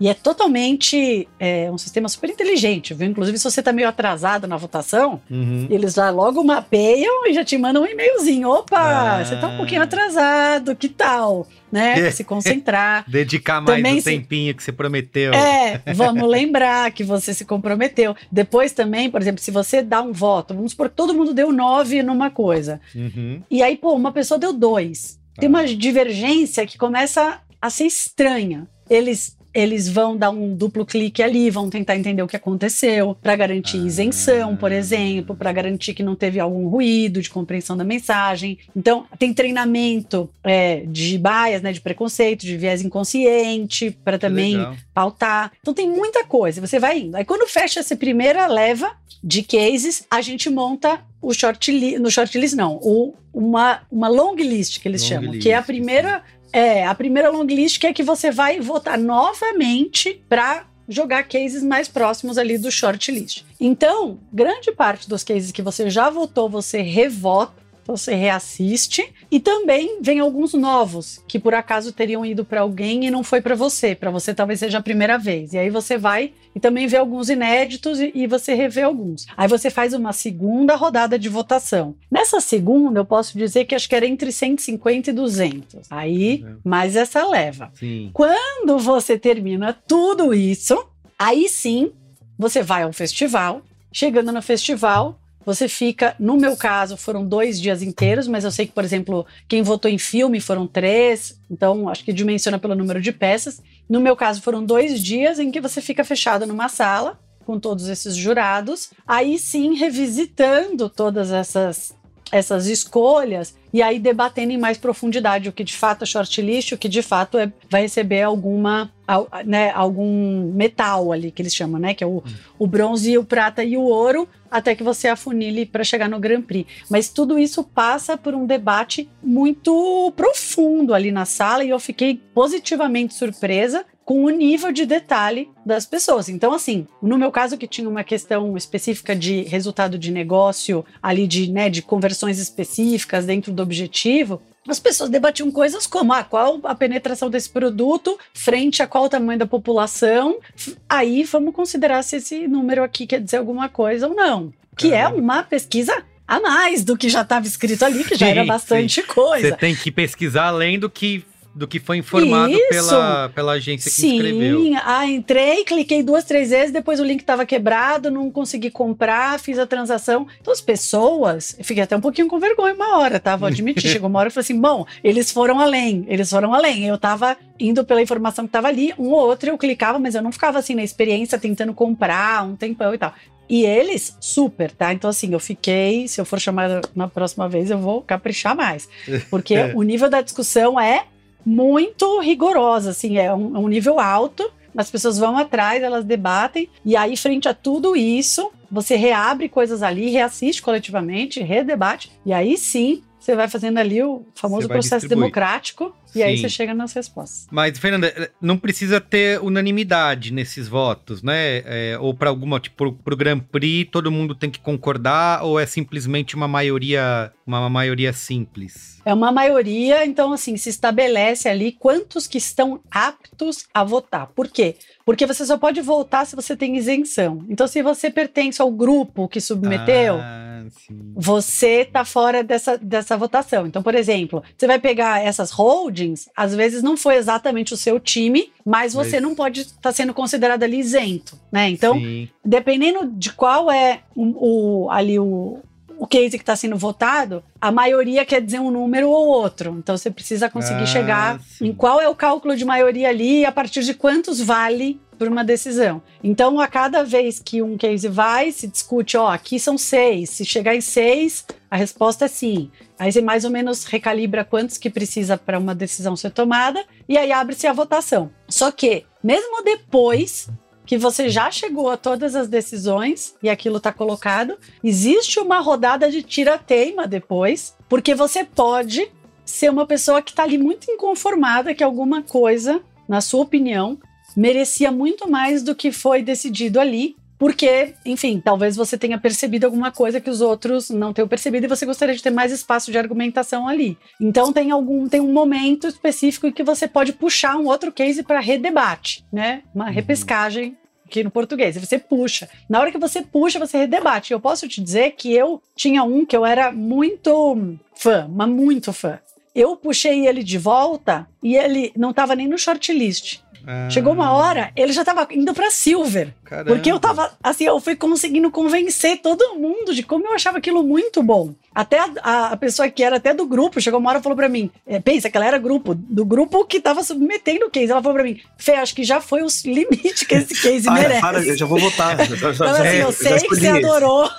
e é totalmente é, um sistema super inteligente, viu? Inclusive, se você está meio atrasado na votação, uhum. eles já logo mapeiam e já te mandam um e-mailzinho. Opa, ah. você está um pouquinho atrasado, que tal? Né? Se concentrar. Dedicar mais Também o se... tempinho que você prometeu. É, vamos lembrar que você se comprometeu. Depois também, por exemplo, se você dá um voto, vamos supor que todo mundo deu nove numa coisa. Uhum. E aí, pô, uma pessoa deu dois. Tem ah. uma divergência que começa a ser estranha. Eles eles vão dar um duplo clique ali, vão tentar entender o que aconteceu, para garantir ah. isenção, por exemplo, para garantir que não teve algum ruído de compreensão da mensagem. Então, tem treinamento é, de bias, né, de preconceito, de viés inconsciente, para também pautar. Então, tem muita coisa. Você vai indo. Aí, quando fecha essa primeira leva de cases, a gente monta o short list, no short list não, o, uma, uma long list que eles long chamam, list, que é a primeira é, a primeira long list que é que você vai votar novamente para jogar cases mais próximos ali do shortlist. Então, grande parte dos cases que você já votou, você revota você reassiste e também vem alguns novos que por acaso teriam ido para alguém e não foi para você, para você talvez seja a primeira vez. E aí você vai e também vê alguns inéditos e, e, você revê alguns. Aí você faz uma segunda rodada de votação. Nessa segunda, eu posso dizer que acho que era entre 150 e 200. Aí, é. mais essa leva. Sim. Quando você termina tudo isso, aí sim você vai ao festival. Chegando no festival, você fica, no meu caso, foram dois dias inteiros, mas eu sei que, por exemplo, quem votou em filme foram três, então acho que dimensiona pelo número de peças. No meu caso, foram dois dias em que você fica fechado numa sala com todos esses jurados, aí sim revisitando todas essas essas escolhas e aí debatendo em mais profundidade o que de fato é shortlist, o que de fato é, vai receber alguma, né, algum metal ali que eles chamam, né, que é o, o bronze, o prata e o ouro, até que você afunile para chegar no Grand Prix. Mas tudo isso passa por um debate muito profundo ali na sala e eu fiquei positivamente surpresa com o nível de detalhe das pessoas. Então, assim, no meu caso, que tinha uma questão específica de resultado de negócio, ali de, né, de conversões específicas dentro do objetivo, as pessoas debatiam coisas como ah, qual a penetração desse produto frente a qual o tamanho da população. Aí vamos considerar se esse número aqui quer dizer alguma coisa ou não. Que é uma pesquisa a mais do que já estava escrito ali, que já sim, era bastante sim. coisa. Você tem que pesquisar além do que do que foi informado pela, pela agência que Sim. inscreveu. Sim, ah, entrei, cliquei duas, três vezes, depois o link estava quebrado, não consegui comprar, fiz a transação. Então as pessoas, eu fiquei até um pouquinho com vergonha uma hora, tá? Vou admitir. Chegou uma hora e falei assim: bom, eles foram além, eles foram além. Eu tava indo pela informação que tava ali, um ou outro eu clicava, mas eu não ficava assim na experiência tentando comprar um tempão e tal. E eles, super, tá? Então, assim, eu fiquei. Se eu for chamada na próxima vez, eu vou caprichar mais. Porque o nível da discussão é muito rigorosa, assim, é um, é um nível alto. As pessoas vão atrás, elas debatem, e aí, frente a tudo isso, você reabre coisas ali, reassiste coletivamente, redebate, e aí sim você vai fazendo ali o famoso processo democrático e Sim. aí você chega nas respostas. Mas, Fernanda, não precisa ter unanimidade nesses votos, né? É, ou para alguma, tipo, pro Grand Prix, todo mundo tem que concordar, ou é simplesmente uma maioria, uma maioria simples? É uma maioria, então, assim, se estabelece ali quantos que estão aptos a votar. Por quê? Porque você só pode votar se você tem isenção. Então, se você pertence ao grupo que submeteu, ah, você tá fora dessa, dessa votação. Então, por exemplo, você vai pegar essas holdings, às vezes não foi exatamente o seu time, mas você mas... não pode estar tá sendo considerado ali isento, né? Então, Sim. dependendo de qual é o, o ali o, o case que está sendo votado, a maioria quer dizer um número ou outro. Então você precisa conseguir ah, chegar sim. em qual é o cálculo de maioria ali e a partir de quantos vale por uma decisão. Então, a cada vez que um case vai, se discute, ó, aqui são seis. Se chegar em seis, a resposta é sim. Aí você mais ou menos recalibra quantos que precisa para uma decisão ser tomada e aí abre-se a votação. Só que, mesmo depois que você já chegou a todas as decisões e aquilo está colocado, existe uma rodada de tira-teima depois, porque você pode ser uma pessoa que está ali muito inconformada que alguma coisa, na sua opinião, merecia muito mais do que foi decidido ali, porque, enfim, talvez você tenha percebido alguma coisa que os outros não tenham percebido e você gostaria de ter mais espaço de argumentação ali. Então tem algum tem um momento específico em que você pode puxar um outro case para redebate, né? Uma uhum. repescagem aqui no português. Você puxa. Na hora que você puxa, você redebate. Eu posso te dizer que eu tinha um que eu era muito fã, mas muito fã. Eu puxei ele de volta e ele não estava nem no shortlist. Ah. Chegou uma hora, ele já tava indo pra Silver. Caramba. Porque eu tava, assim, eu fui conseguindo convencer todo mundo de como eu achava aquilo muito bom. Até a, a pessoa que era até do grupo, chegou uma hora e falou pra mim: é, pensa que ela era grupo, do grupo que tava submetendo o case. Ela falou pra mim: Fê, acho que já foi o limite que esse case para, merece. Para, eu já vou votar. então, assim, eu sei que você adorou.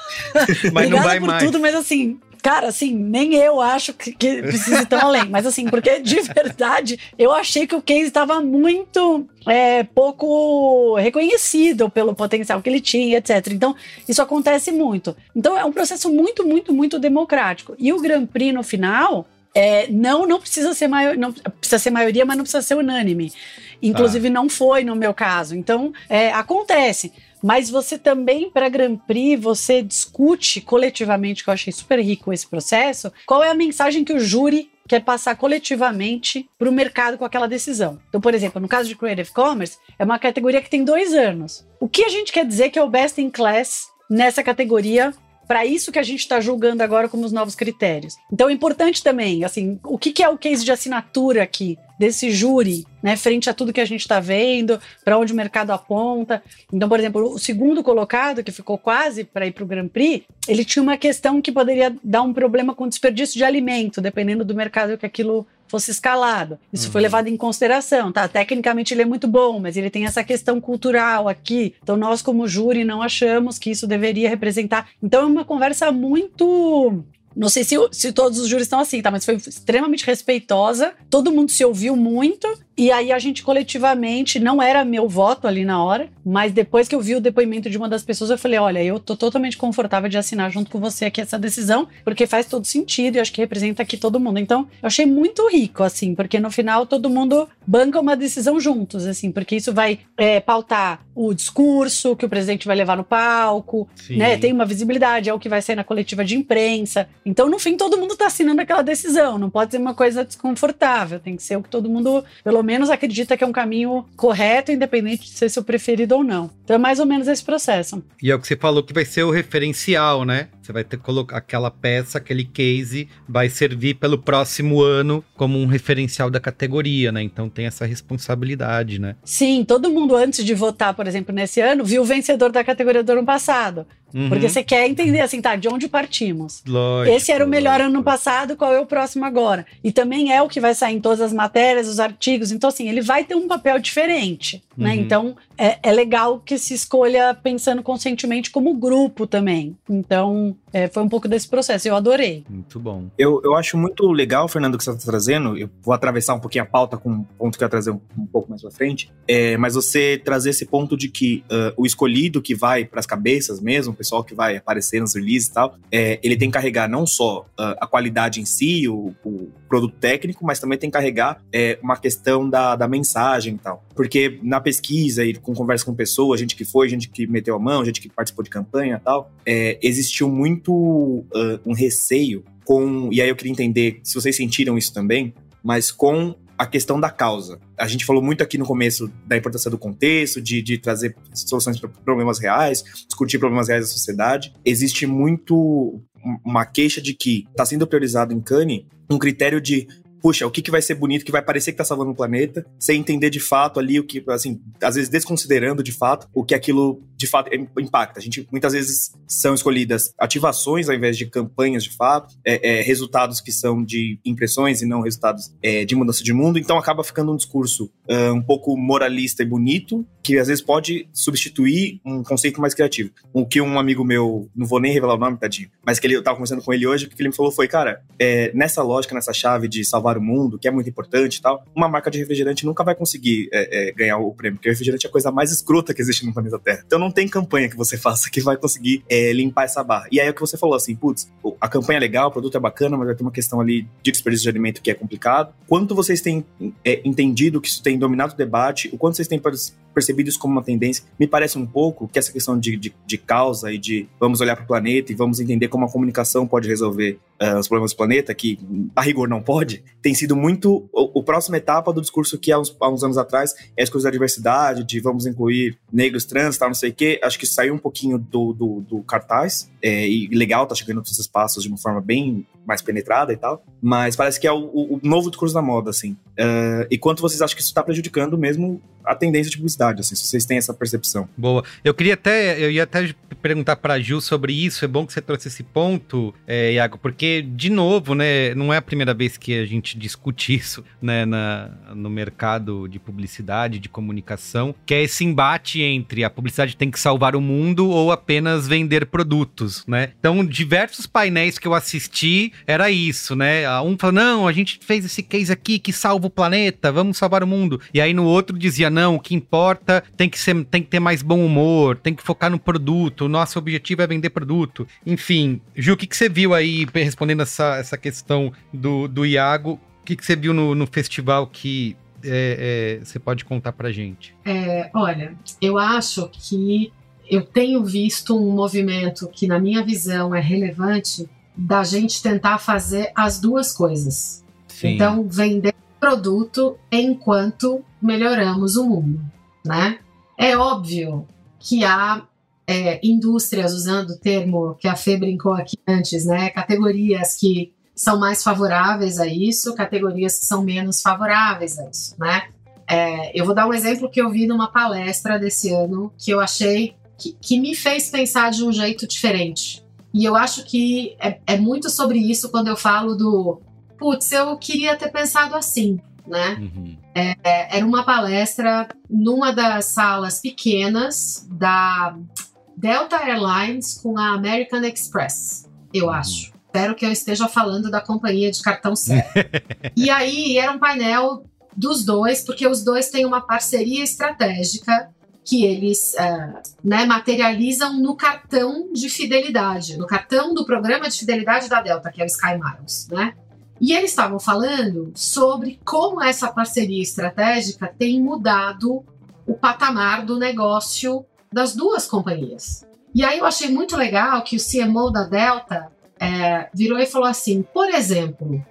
mas não vai por mais. tudo, mas assim, Cara, assim, nem eu acho que, que precisa ir tão além. Mas assim, porque de verdade, eu achei que o case estava muito é, pouco reconhecido pelo potencial que ele tinha, etc. Então, isso acontece muito. Então, é um processo muito, muito, muito democrático. E o Grand Prix, no final, é, não, não precisa ser maior, não precisa ser maioria, mas não precisa ser unânime. Inclusive, ah. não foi no meu caso. Então, é, acontece. Mas você também, para Grand Prix, você discute coletivamente, que eu achei super rico esse processo, qual é a mensagem que o júri quer passar coletivamente para o mercado com aquela decisão. Então, por exemplo, no caso de Creative Commerce, é uma categoria que tem dois anos. O que a gente quer dizer que é o best in class nessa categoria para isso que a gente está julgando agora como os novos critérios. Então é importante também, assim, o que, que é o case de assinatura aqui desse júri, né, frente a tudo que a gente está vendo, para onde o mercado aponta. Então, por exemplo, o segundo colocado, que ficou quase para ir para o Grand Prix, ele tinha uma questão que poderia dar um problema com desperdício de alimento, dependendo do mercado que aquilo fosse escalado. Isso uhum. foi levado em consideração, tá? Tecnicamente ele é muito bom, mas ele tem essa questão cultural aqui. Então nós como júri não achamos que isso deveria representar. Então é uma conversa muito não sei se, se todos os júris estão assim, tá? Mas foi extremamente respeitosa. Todo mundo se ouviu muito. E aí a gente coletivamente, não era meu voto ali na hora, mas depois que eu vi o depoimento de uma das pessoas, eu falei: olha, eu tô totalmente confortável de assinar junto com você aqui essa decisão, porque faz todo sentido e acho que representa aqui todo mundo. Então, eu achei muito rico, assim, porque no final todo mundo banca uma decisão juntos, assim, porque isso vai é, pautar o discurso que o presidente vai levar no palco, Sim. né? Tem uma visibilidade, é o que vai sair na coletiva de imprensa. Então, no fim, todo mundo tá assinando aquela decisão. Não pode ser uma coisa desconfortável, tem que ser o que todo mundo, pelo menos acredita que é um caminho correto, independente de ser seu preferido ou não. Então é mais ou menos esse processo. E é o que você falou que vai ser o referencial, né? Você vai ter que colocar aquela peça, aquele case, vai servir pelo próximo ano como um referencial da categoria, né? Então tem essa responsabilidade, né? Sim, todo mundo antes de votar, por exemplo, nesse ano, viu o vencedor da categoria do ano passado. Uhum. Porque você quer entender assim, tá, de onde partimos. Lógico, Esse era o melhor lógico. ano passado, qual é o próximo agora? E também é o que vai sair em todas as matérias, os artigos. Então, assim, ele vai ter um papel diferente, né? uhum. né? Então, é, é legal que se escolha pensando conscientemente como grupo também. Então, é, foi um pouco desse processo. Eu adorei. Muito bom. Eu, eu acho muito legal, Fernando, o que você está trazendo. Eu vou atravessar um pouquinho a pauta com um ponto que eu ia trazer um, um pouco mais pra frente. É, mas você trazer esse ponto de que uh, o escolhido que vai para as cabeças mesmo, o pessoal que vai aparecer nos releases e tal, é, ele tem que carregar não só uh, a qualidade em si, o, o, produto técnico, mas também tem que carregar é, uma questão da, da mensagem e tal. Porque na pesquisa e com conversa com pessoas, gente que foi, gente que meteu a mão, gente que participou de campanha e tal, é, existiu muito uh, um receio com. E aí eu queria entender se vocês sentiram isso também, mas com a questão da causa. A gente falou muito aqui no começo da importância do contexto, de, de trazer soluções para problemas reais, discutir problemas reais da sociedade. Existe muito uma queixa de que está sendo priorizado em Cannes um critério de puxa, o que, que vai ser bonito, que vai parecer que tá salvando o planeta, sem entender de fato ali o que, assim, às vezes desconsiderando de fato o que aquilo de fato impacta. A gente muitas vezes são escolhidas ativações ao invés de campanhas de fato, é, é, resultados que são de impressões e não resultados é, de mudança de mundo. Então acaba ficando um discurso uh, um pouco moralista e bonito, que às vezes pode substituir um conceito mais criativo. O que um amigo meu, não vou nem revelar o nome, tadinho, mas que ele, eu tava conversando com ele hoje, o que ele me falou foi, cara, é, nessa lógica, nessa chave de salvar o mundo, que é muito importante e tal, uma marca de refrigerante nunca vai conseguir é, é, ganhar o prêmio, porque o refrigerante é a coisa mais escrota que existe no planeta Terra. Então não tem campanha que você faça que vai conseguir é, limpar essa barra. E aí é o que você falou assim, putz, a campanha é legal, o produto é bacana, mas vai ter uma questão ali de desperdício de alimento que é complicado. Quanto vocês têm é, entendido que isso tem dominado o debate, o quanto vocês têm percebido percebido isso como uma tendência. Me parece um pouco que essa questão de, de, de causa e de vamos olhar para o planeta e vamos entender como a comunicação pode resolver uh, os problemas do planeta, que a rigor não pode, tem sido muito o, o próxima etapa do discurso que há uns, há uns anos atrás é as coisas da diversidade, de vamos incluir negros, trans, tal, não sei o quê. Acho que saiu um pouquinho do, do, do cartaz, é, e legal, tá chegando nos espaços de uma forma bem mais penetrada e tal, mas parece que é o, o, o novo discurso da moda, assim. Uh, e quanto vocês acham que isso está prejudicando mesmo a tendência de publicidade, assim, se vocês têm essa percepção? Boa. Eu queria até, eu ia até perguntar para Gil sobre isso, é bom que você trouxe esse ponto, é, Iago, porque, de novo, né, não é a primeira vez que a gente discute isso, né, na, no mercado de publicidade, de comunicação, que é esse embate entre a publicidade tem que salvar o mundo ou apenas vender produtos, né? Então, diversos painéis que eu assisti, era isso, né? Um falou, não, a gente fez esse case aqui que salva o planeta, vamos salvar o mundo. E aí no outro dizia, não, o que importa tem que, ser, tem que ter mais bom humor, tem que focar no produto, o nosso objetivo é vender produto. Enfim, Ju, o que, que você viu aí, respondendo essa, essa questão do, do Iago, o que, que você viu no, no festival que é, é, você pode contar pra gente? É, olha, eu acho que eu tenho visto um movimento que, na minha visão, é relevante, da gente tentar fazer as duas coisas. Sim. Então, vender produto enquanto melhoramos o mundo, né? É óbvio que há é, indústrias, usando o termo que a Fê brincou aqui antes, né? Categorias que são mais favoráveis a isso, categorias que são menos favoráveis a isso, né? É, eu vou dar um exemplo que eu vi numa palestra desse ano que eu achei que, que me fez pensar de um jeito diferente. E eu acho que é, é muito sobre isso quando eu falo do putz, eu queria ter pensado assim, né? Uhum. É, é era uma palestra numa das salas pequenas da Delta Airlines com a American Express, eu uhum. acho. Espero que eu esteja falando da companhia de cartão certo. e aí era um painel dos dois, porque os dois têm uma parceria estratégica que eles uh, né, materializam no cartão de fidelidade, no cartão do programa de fidelidade da Delta, que é o Sky Miles, né? E eles estavam falando sobre como essa parceria estratégica tem mudado o patamar do negócio das duas companhias. E aí eu achei muito legal que o CMO da Delta é, virou e falou assim: por exemplo,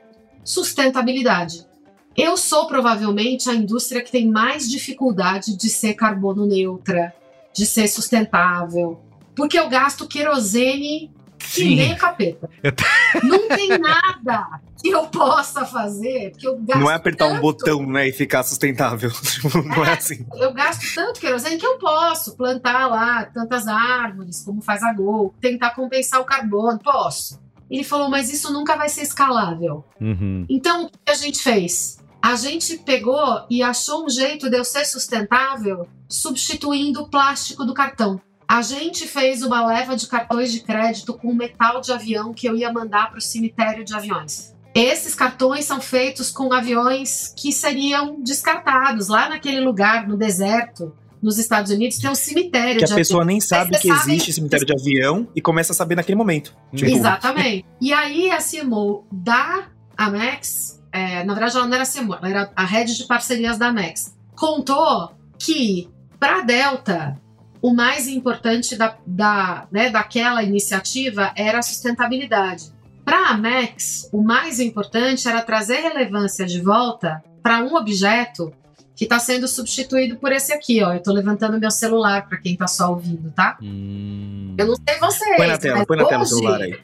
sustentabilidade. Eu sou provavelmente a indústria que tem mais dificuldade de ser carbono neutra, de ser sustentável, porque eu gasto querosene que Sim. nem capeta. Não tem nada que eu possa fazer, porque eu gasto Não é apertar tanto, um botão, né, e ficar sustentável. Não é, é assim. Eu gasto tanto querosene que eu posso plantar lá tantas árvores, como faz a Gol, tentar compensar o carbono, posso. Ele falou, mas isso nunca vai ser escalável. Uhum. Então, o que a gente fez? a gente pegou e achou um jeito de eu ser sustentável substituindo o plástico do cartão. A gente fez uma leva de cartões de crédito com metal de avião que eu ia mandar para o cemitério de aviões. Esses cartões são feitos com aviões que seriam descartados lá naquele lugar, no deserto, nos Estados Unidos, tem um cemitério que a pessoa avião. nem sabe que sabe... existe cemitério de avião e começa a saber naquele momento. Tipo... Exatamente. E aí a CMO da Amex é, na verdade ela não era CMO, ela era a rede de parcerias da Amex, contou que para a Delta o mais importante da, da, né, daquela iniciativa era a sustentabilidade. Para a Amex, o mais importante era trazer relevância de volta para um objeto que está sendo substituído por esse aqui, ó. Eu estou levantando meu celular para quem está só ouvindo, tá? Hum. Eu não sei vocês. Põe na tela, põe na hoje, tela o celular aí.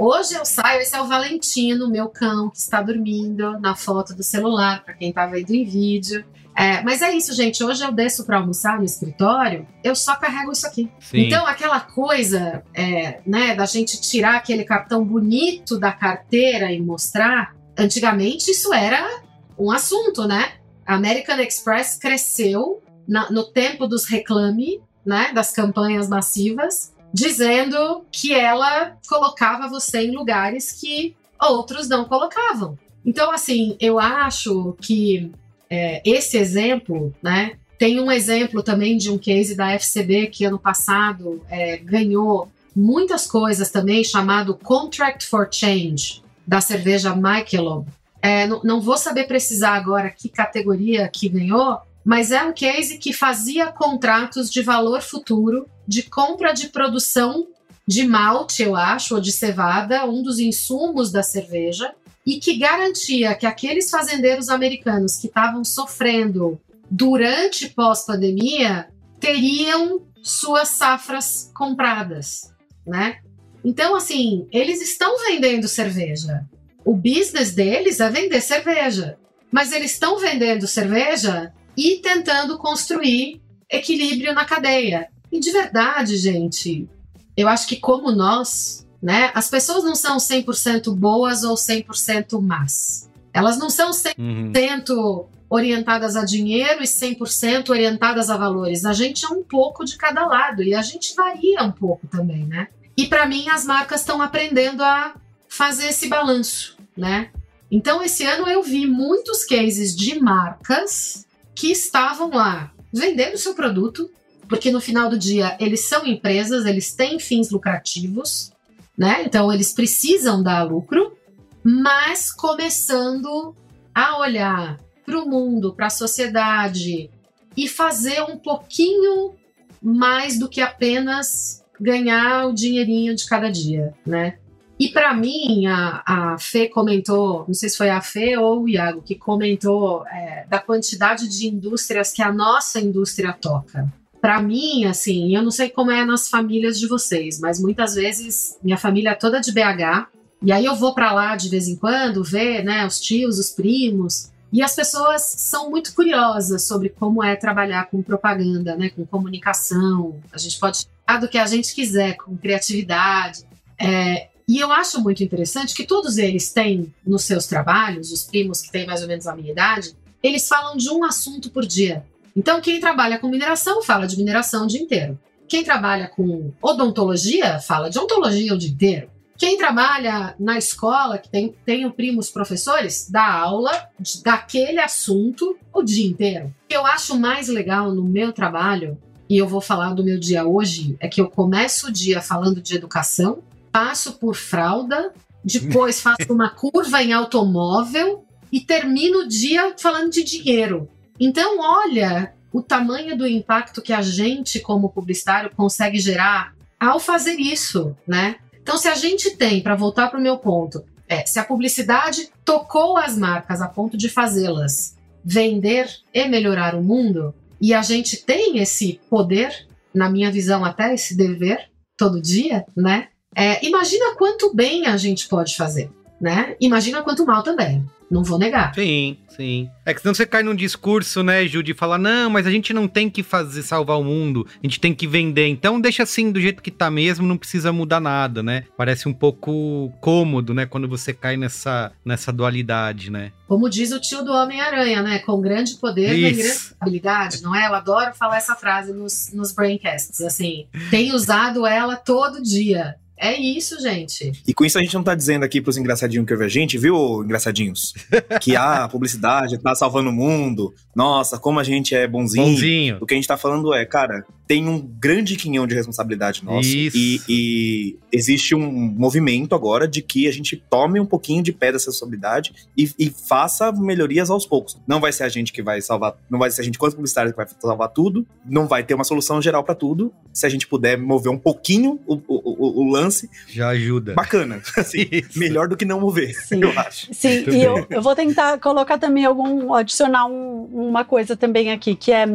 Hoje eu saio, esse é o Valentino, meu cão, que está dormindo na foto do celular, para quem está vendo em vídeo. É, mas é isso, gente. Hoje eu desço para almoçar no escritório, eu só carrego isso aqui. Sim. Então, aquela coisa, é, né, da gente tirar aquele cartão bonito da carteira e mostrar, antigamente isso era um assunto, né? A American Express cresceu na, no tempo dos reclame, né, das campanhas massivas, dizendo que ela colocava você em lugares que outros não colocavam. Então, assim, eu acho que é, esse exemplo, né, tem um exemplo também de um case da FCB que ano passado é, ganhou muitas coisas também, chamado Contract for Change, da cerveja Michelob. É, não, não, vou saber precisar agora que categoria que ganhou, mas é um case que fazia contratos de valor futuro de compra de produção de malte, eu acho, ou de cevada, um dos insumos da cerveja, e que garantia que aqueles fazendeiros americanos que estavam sofrendo durante pós-pandemia teriam suas safras compradas, né? Então, assim, eles estão vendendo cerveja. O business deles é vender cerveja. Mas eles estão vendendo cerveja e tentando construir equilíbrio na cadeia. E de verdade, gente, eu acho que como nós, né, as pessoas não são 100% boas ou 100% más. Elas não são 100% uhum. orientadas a dinheiro e 100% orientadas a valores. A gente é um pouco de cada lado e a gente varia um pouco também, né? E para mim as marcas estão aprendendo a fazer esse balanço, né? Então esse ano eu vi muitos cases de marcas que estavam lá vendendo seu produto, porque no final do dia eles são empresas, eles têm fins lucrativos, né? Então eles precisam dar lucro, mas começando a olhar para o mundo, para a sociedade e fazer um pouquinho mais do que apenas ganhar o dinheirinho de cada dia, né? E para mim, a, a Fê comentou, não sei se foi a Fê ou o Iago, que comentou é, da quantidade de indústrias que a nossa indústria toca para mim, assim, eu não sei como é nas famílias de vocês, mas muitas vezes minha família é toda de BH, e aí eu vou para lá de vez em quando ver, né, os tios, os primos, e as pessoas são muito curiosas sobre como é trabalhar com propaganda, né, com comunicação. A gente pode falar do que a gente quiser, com criatividade. É, e eu acho muito interessante que todos eles têm nos seus trabalhos, os primos que têm mais ou menos a minha idade, eles falam de um assunto por dia. Então, quem trabalha com mineração fala de mineração o dia inteiro. Quem trabalha com odontologia fala de odontologia o dia inteiro. Quem trabalha na escola, que tem, tem primos professores, dá aula de, daquele assunto o dia inteiro. O que eu acho mais legal no meu trabalho, e eu vou falar do meu dia hoje, é que eu começo o dia falando de educação, passo por fralda, depois faço uma curva em automóvel e termino o dia falando de dinheiro. Então, olha o tamanho do impacto que a gente, como publicitário, consegue gerar ao fazer isso, né? Então, se a gente tem, para voltar para o meu ponto, é, se a publicidade tocou as marcas a ponto de fazê-las vender e melhorar o mundo, e a gente tem esse poder, na minha visão, até esse dever, todo dia, né? É, imagina quanto bem a gente pode fazer, né? Imagina quanto mal também. Não vou negar. Sim, sim. É que senão você cai num discurso, né, Ju, de falar, não, mas a gente não tem que fazer salvar o mundo, a gente tem que vender. Então deixa assim do jeito que tá mesmo, não precisa mudar nada, né? Parece um pouco cômodo, né, quando você cai nessa, nessa dualidade, né? Como diz o tio do Homem-Aranha, né? Com grande poder vem grande habilidade, não é? Eu adoro falar essa frase nos, nos braincasts, assim. Tenho usado ela todo dia. É isso, gente. E com isso a gente não tá dizendo aqui pros engraçadinhos que ouvem a gente, viu, engraçadinhos? Que ah, a publicidade tá salvando o mundo. Nossa, como a gente é bonzinho. Bonzinho. O que a gente tá falando é, cara, tem um grande quinhão de responsabilidade nossa. Isso. E, e existe um movimento agora de que a gente tome um pouquinho de pé dessa responsabilidade e, e, faça melhorias aos poucos. Não vai ser a gente que vai salvar, não vai ser a gente quanto publicitário que vai salvar tudo, não vai ter uma solução geral para tudo. Se a gente puder mover um pouquinho o, o, o lance. Já ajuda. Bacana. Assim, melhor do que não mover, Sim. eu acho. Sim, e eu, eu, vou tentar colocar também algum, adicionar um, uma coisa também aqui, que é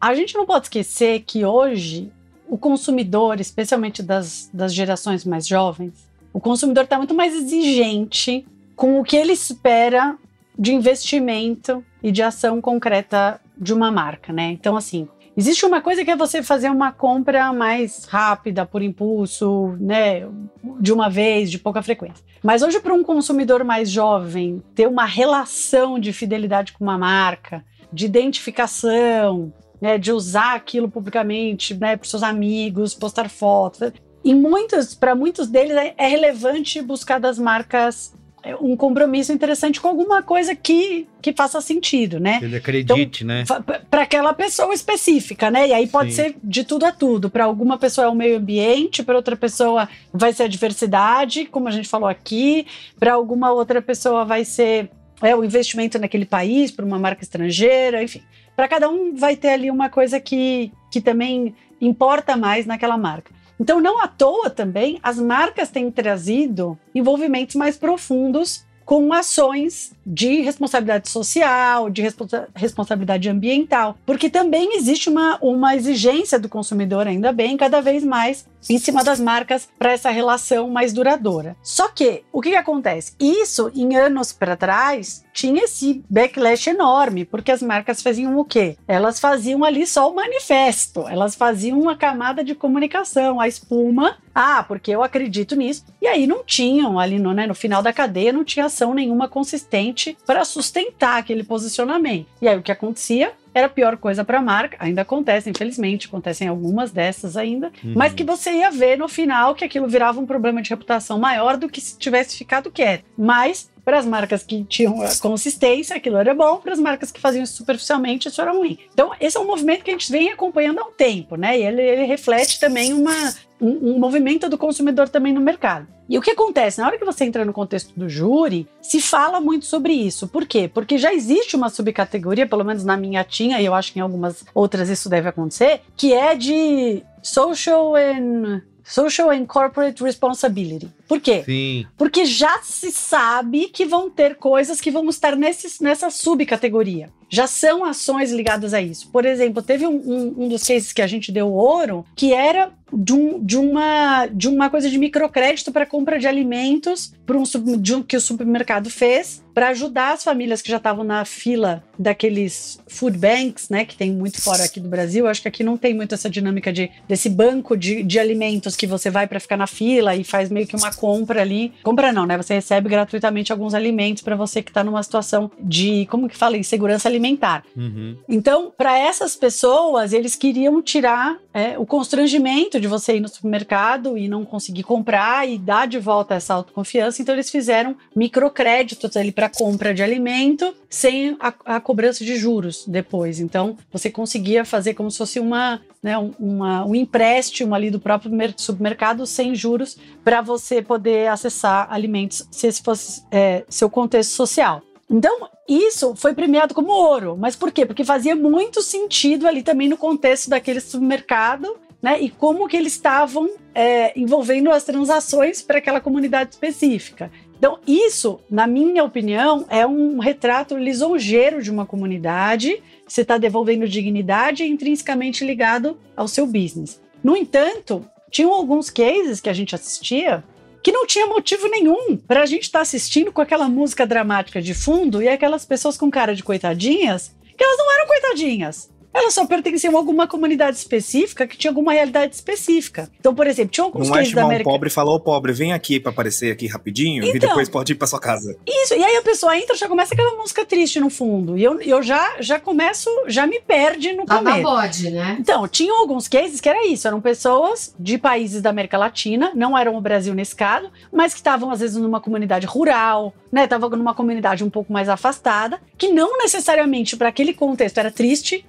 a gente não pode esquecer que hoje o consumidor, especialmente das, das gerações mais jovens, o consumidor está muito mais exigente com o que ele espera de investimento e de ação concreta de uma marca, né? Então, assim, existe uma coisa que é você fazer uma compra mais rápida, por impulso, né? De uma vez, de pouca frequência. Mas hoje, para um consumidor mais jovem, ter uma relação de fidelidade com uma marca, de identificação, né, de usar aquilo publicamente, né, para seus amigos, postar fotos. E muitos, para muitos deles é, é relevante buscar das marcas um compromisso interessante com alguma coisa que, que faça sentido, né? Ele acredite, então, né? Para aquela pessoa específica, né? E aí pode Sim. ser de tudo a tudo. Para alguma pessoa é o meio ambiente, para outra pessoa vai ser a diversidade, como a gente falou aqui, para alguma outra pessoa vai ser é, o investimento naquele país, para uma marca estrangeira, enfim para cada um vai ter ali uma coisa que, que também importa mais naquela marca. Então, não à toa também, as marcas têm trazido envolvimentos mais profundos com ações de responsabilidade social, de responsa responsabilidade ambiental, porque também existe uma, uma exigência do consumidor, ainda bem, cada vez mais em cima das marcas para essa relação mais duradoura. Só que o que, que acontece? Isso em anos para trás tinha esse backlash enorme, porque as marcas faziam o quê? Elas faziam ali só o manifesto, elas faziam uma camada de comunicação, a espuma. Ah, porque eu acredito nisso. E aí não tinham ali no, né, no final da cadeia, não tinha ação nenhuma consistente para sustentar aquele posicionamento. E aí o que acontecia? Era a pior coisa para a marca. Ainda acontece, infelizmente, acontecem algumas dessas ainda, uhum. mas que você ia ver no final que aquilo virava um problema de reputação maior do que se tivesse ficado quieto. Mas para as marcas que tinham consistência, aquilo era bom, para as marcas que faziam isso superficialmente, isso era ruim. Então, esse é um movimento que a gente vem acompanhando há um tempo, né? E ele, ele reflete também uma, um, um movimento do consumidor também no mercado. E o que acontece? Na hora que você entra no contexto do júri, se fala muito sobre isso. Por quê? Porque já existe uma subcategoria, pelo menos na minha tinha, e eu acho que em algumas outras isso deve acontecer, que é de social and Social and Corporate Responsibility. Por quê? Sim. Porque já se sabe que vão ter coisas que vão estar nesse, nessa subcategoria. Já são ações ligadas a isso. Por exemplo, teve um, um, um dos cases que a gente deu ouro, que era de, um, de, uma, de uma coisa de microcrédito para compra de alimentos para um, de um que o supermercado fez para ajudar as famílias que já estavam na fila daqueles food banks, né, que tem muito fora aqui do Brasil. Eu acho que aqui não tem muito essa dinâmica de desse banco de, de alimentos que você vai para ficar na fila e faz meio que uma compra ali. Compra não, né? Você recebe gratuitamente alguns alimentos para você que está numa situação de, como que fala, insegurança alimentar. Uhum. Então, para essas pessoas, eles queriam tirar é, o constrangimento de você ir no supermercado e não conseguir comprar e dar de volta essa autoconfiança. Então, eles fizeram microcréditos ali para compra de alimento sem a, a, cobrança de juros depois. Então, você conseguia fazer como se fosse uma, né, uma, um empréstimo ali do próprio supermercado sem juros para você poder acessar alimentos se esse fosse é, seu contexto social. Então, isso foi premiado como ouro. Mas por quê? Porque fazia muito sentido ali também no contexto daquele supermercado né? E como que eles estavam é, envolvendo as transações para aquela comunidade específica. Então, isso, na minha opinião, é um retrato lisonjeiro de uma comunidade. Você está devolvendo dignidade intrinsecamente ligado ao seu business. No entanto, tinham alguns cases que a gente assistia que não tinha motivo nenhum para a gente estar tá assistindo com aquela música dramática de fundo e aquelas pessoas com cara de coitadinhas, que elas não eram coitadinhas elas só pertenciam a alguma comunidade específica que tinha alguma realidade específica. Então, por exemplo, tinha alguns Não é chamar América... um pobre e falar, ô pobre, vem aqui para aparecer aqui rapidinho então, e depois pode ir para sua casa. Isso, e aí a pessoa entra, já começa aquela música triste no fundo. E eu, eu já, já começo, já me perde no começo. Ah, pode, né? Então, tinham alguns cases que era isso, eram pessoas de países da América Latina, não eram o Brasil nesse caso, mas que estavam às vezes numa comunidade rural, né, estavam numa comunidade um pouco mais afastada, que não necessariamente para aquele contexto era triste,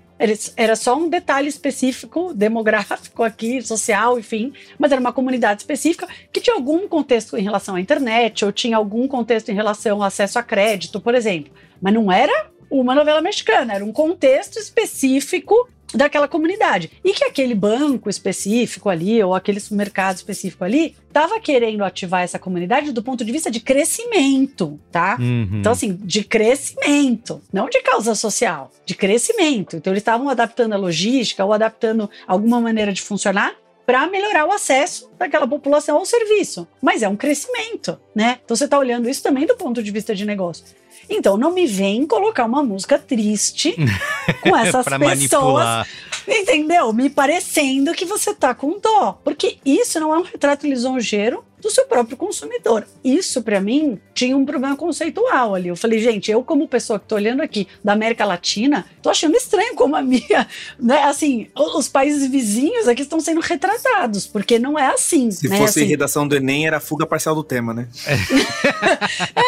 era só um detalhe específico, demográfico aqui, social, enfim, mas era uma comunidade específica que tinha algum contexto em relação à internet, ou tinha algum contexto em relação ao acesso a crédito, por exemplo. Mas não era uma novela mexicana, era um contexto específico daquela comunidade. E que aquele banco específico ali, ou aquele mercado específico ali, estava querendo ativar essa comunidade do ponto de vista de crescimento, tá? Uhum. Então, assim, de crescimento, não de causa social, de crescimento. Então, eles estavam adaptando a logística ou adaptando alguma maneira de funcionar para melhorar o acesso daquela população ao serviço. Mas é um crescimento, né? Então você está olhando isso também do ponto de vista de negócio. Então não me vem colocar uma música triste com essas pessoas. Manipular. Entendeu? Me parecendo que você tá com dó. Porque isso não é um retrato lisonjeiro do seu próprio consumidor. Isso, para mim, tinha um problema conceitual ali. Eu falei, gente, eu, como pessoa que tô olhando aqui da América Latina, tô achando estranho como a minha, né? Assim, os países vizinhos aqui estão sendo retratados, porque não é assim. Se né? fosse assim, redação do Enem, era fuga parcial do tema, né?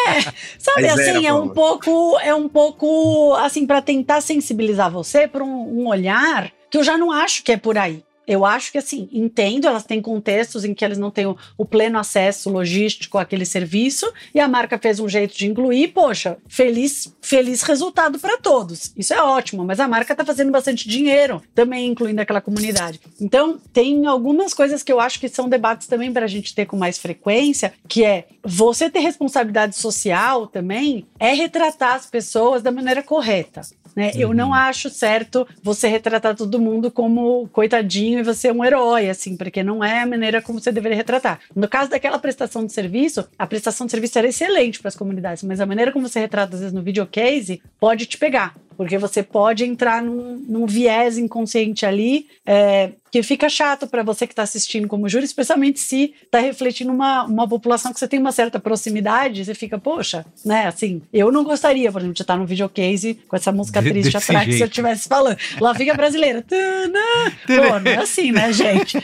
é, sabe, assim, é um pouco, é um pouco, assim, para tentar sensibilizar você para um, um olhar que eu já não acho que é por aí. Eu acho que assim, entendo, elas têm contextos em que eles não têm o, o pleno acesso logístico àquele serviço e a marca fez um jeito de incluir, poxa, feliz, feliz resultado para todos. Isso é ótimo, mas a marca está fazendo bastante dinheiro também incluindo aquela comunidade. Então, tem algumas coisas que eu acho que são debates também para a gente ter com mais frequência, que é você ter responsabilidade social também é retratar as pessoas da maneira correta. Né? Uhum. Eu não uhum. acho certo você retratar todo mundo como coitadinho e você é um herói, assim, porque não é a maneira como você deveria retratar. No caso daquela prestação de serviço, a prestação de serviço era excelente para as comunidades, mas a maneira como você retrata, às vezes, no videocase, pode te pegar. Porque você pode entrar num, num viés inconsciente ali é, que fica chato para você que está assistindo como júri, especialmente se está refletindo uma, uma população que você tem uma certa proximidade, você fica, poxa, né? Assim, eu não gostaria, por exemplo, de estar num videocase com essa música de, triste atrás jeito. se eu estivesse falando. Lá fica brasileira. Pô, não é assim, né, gente?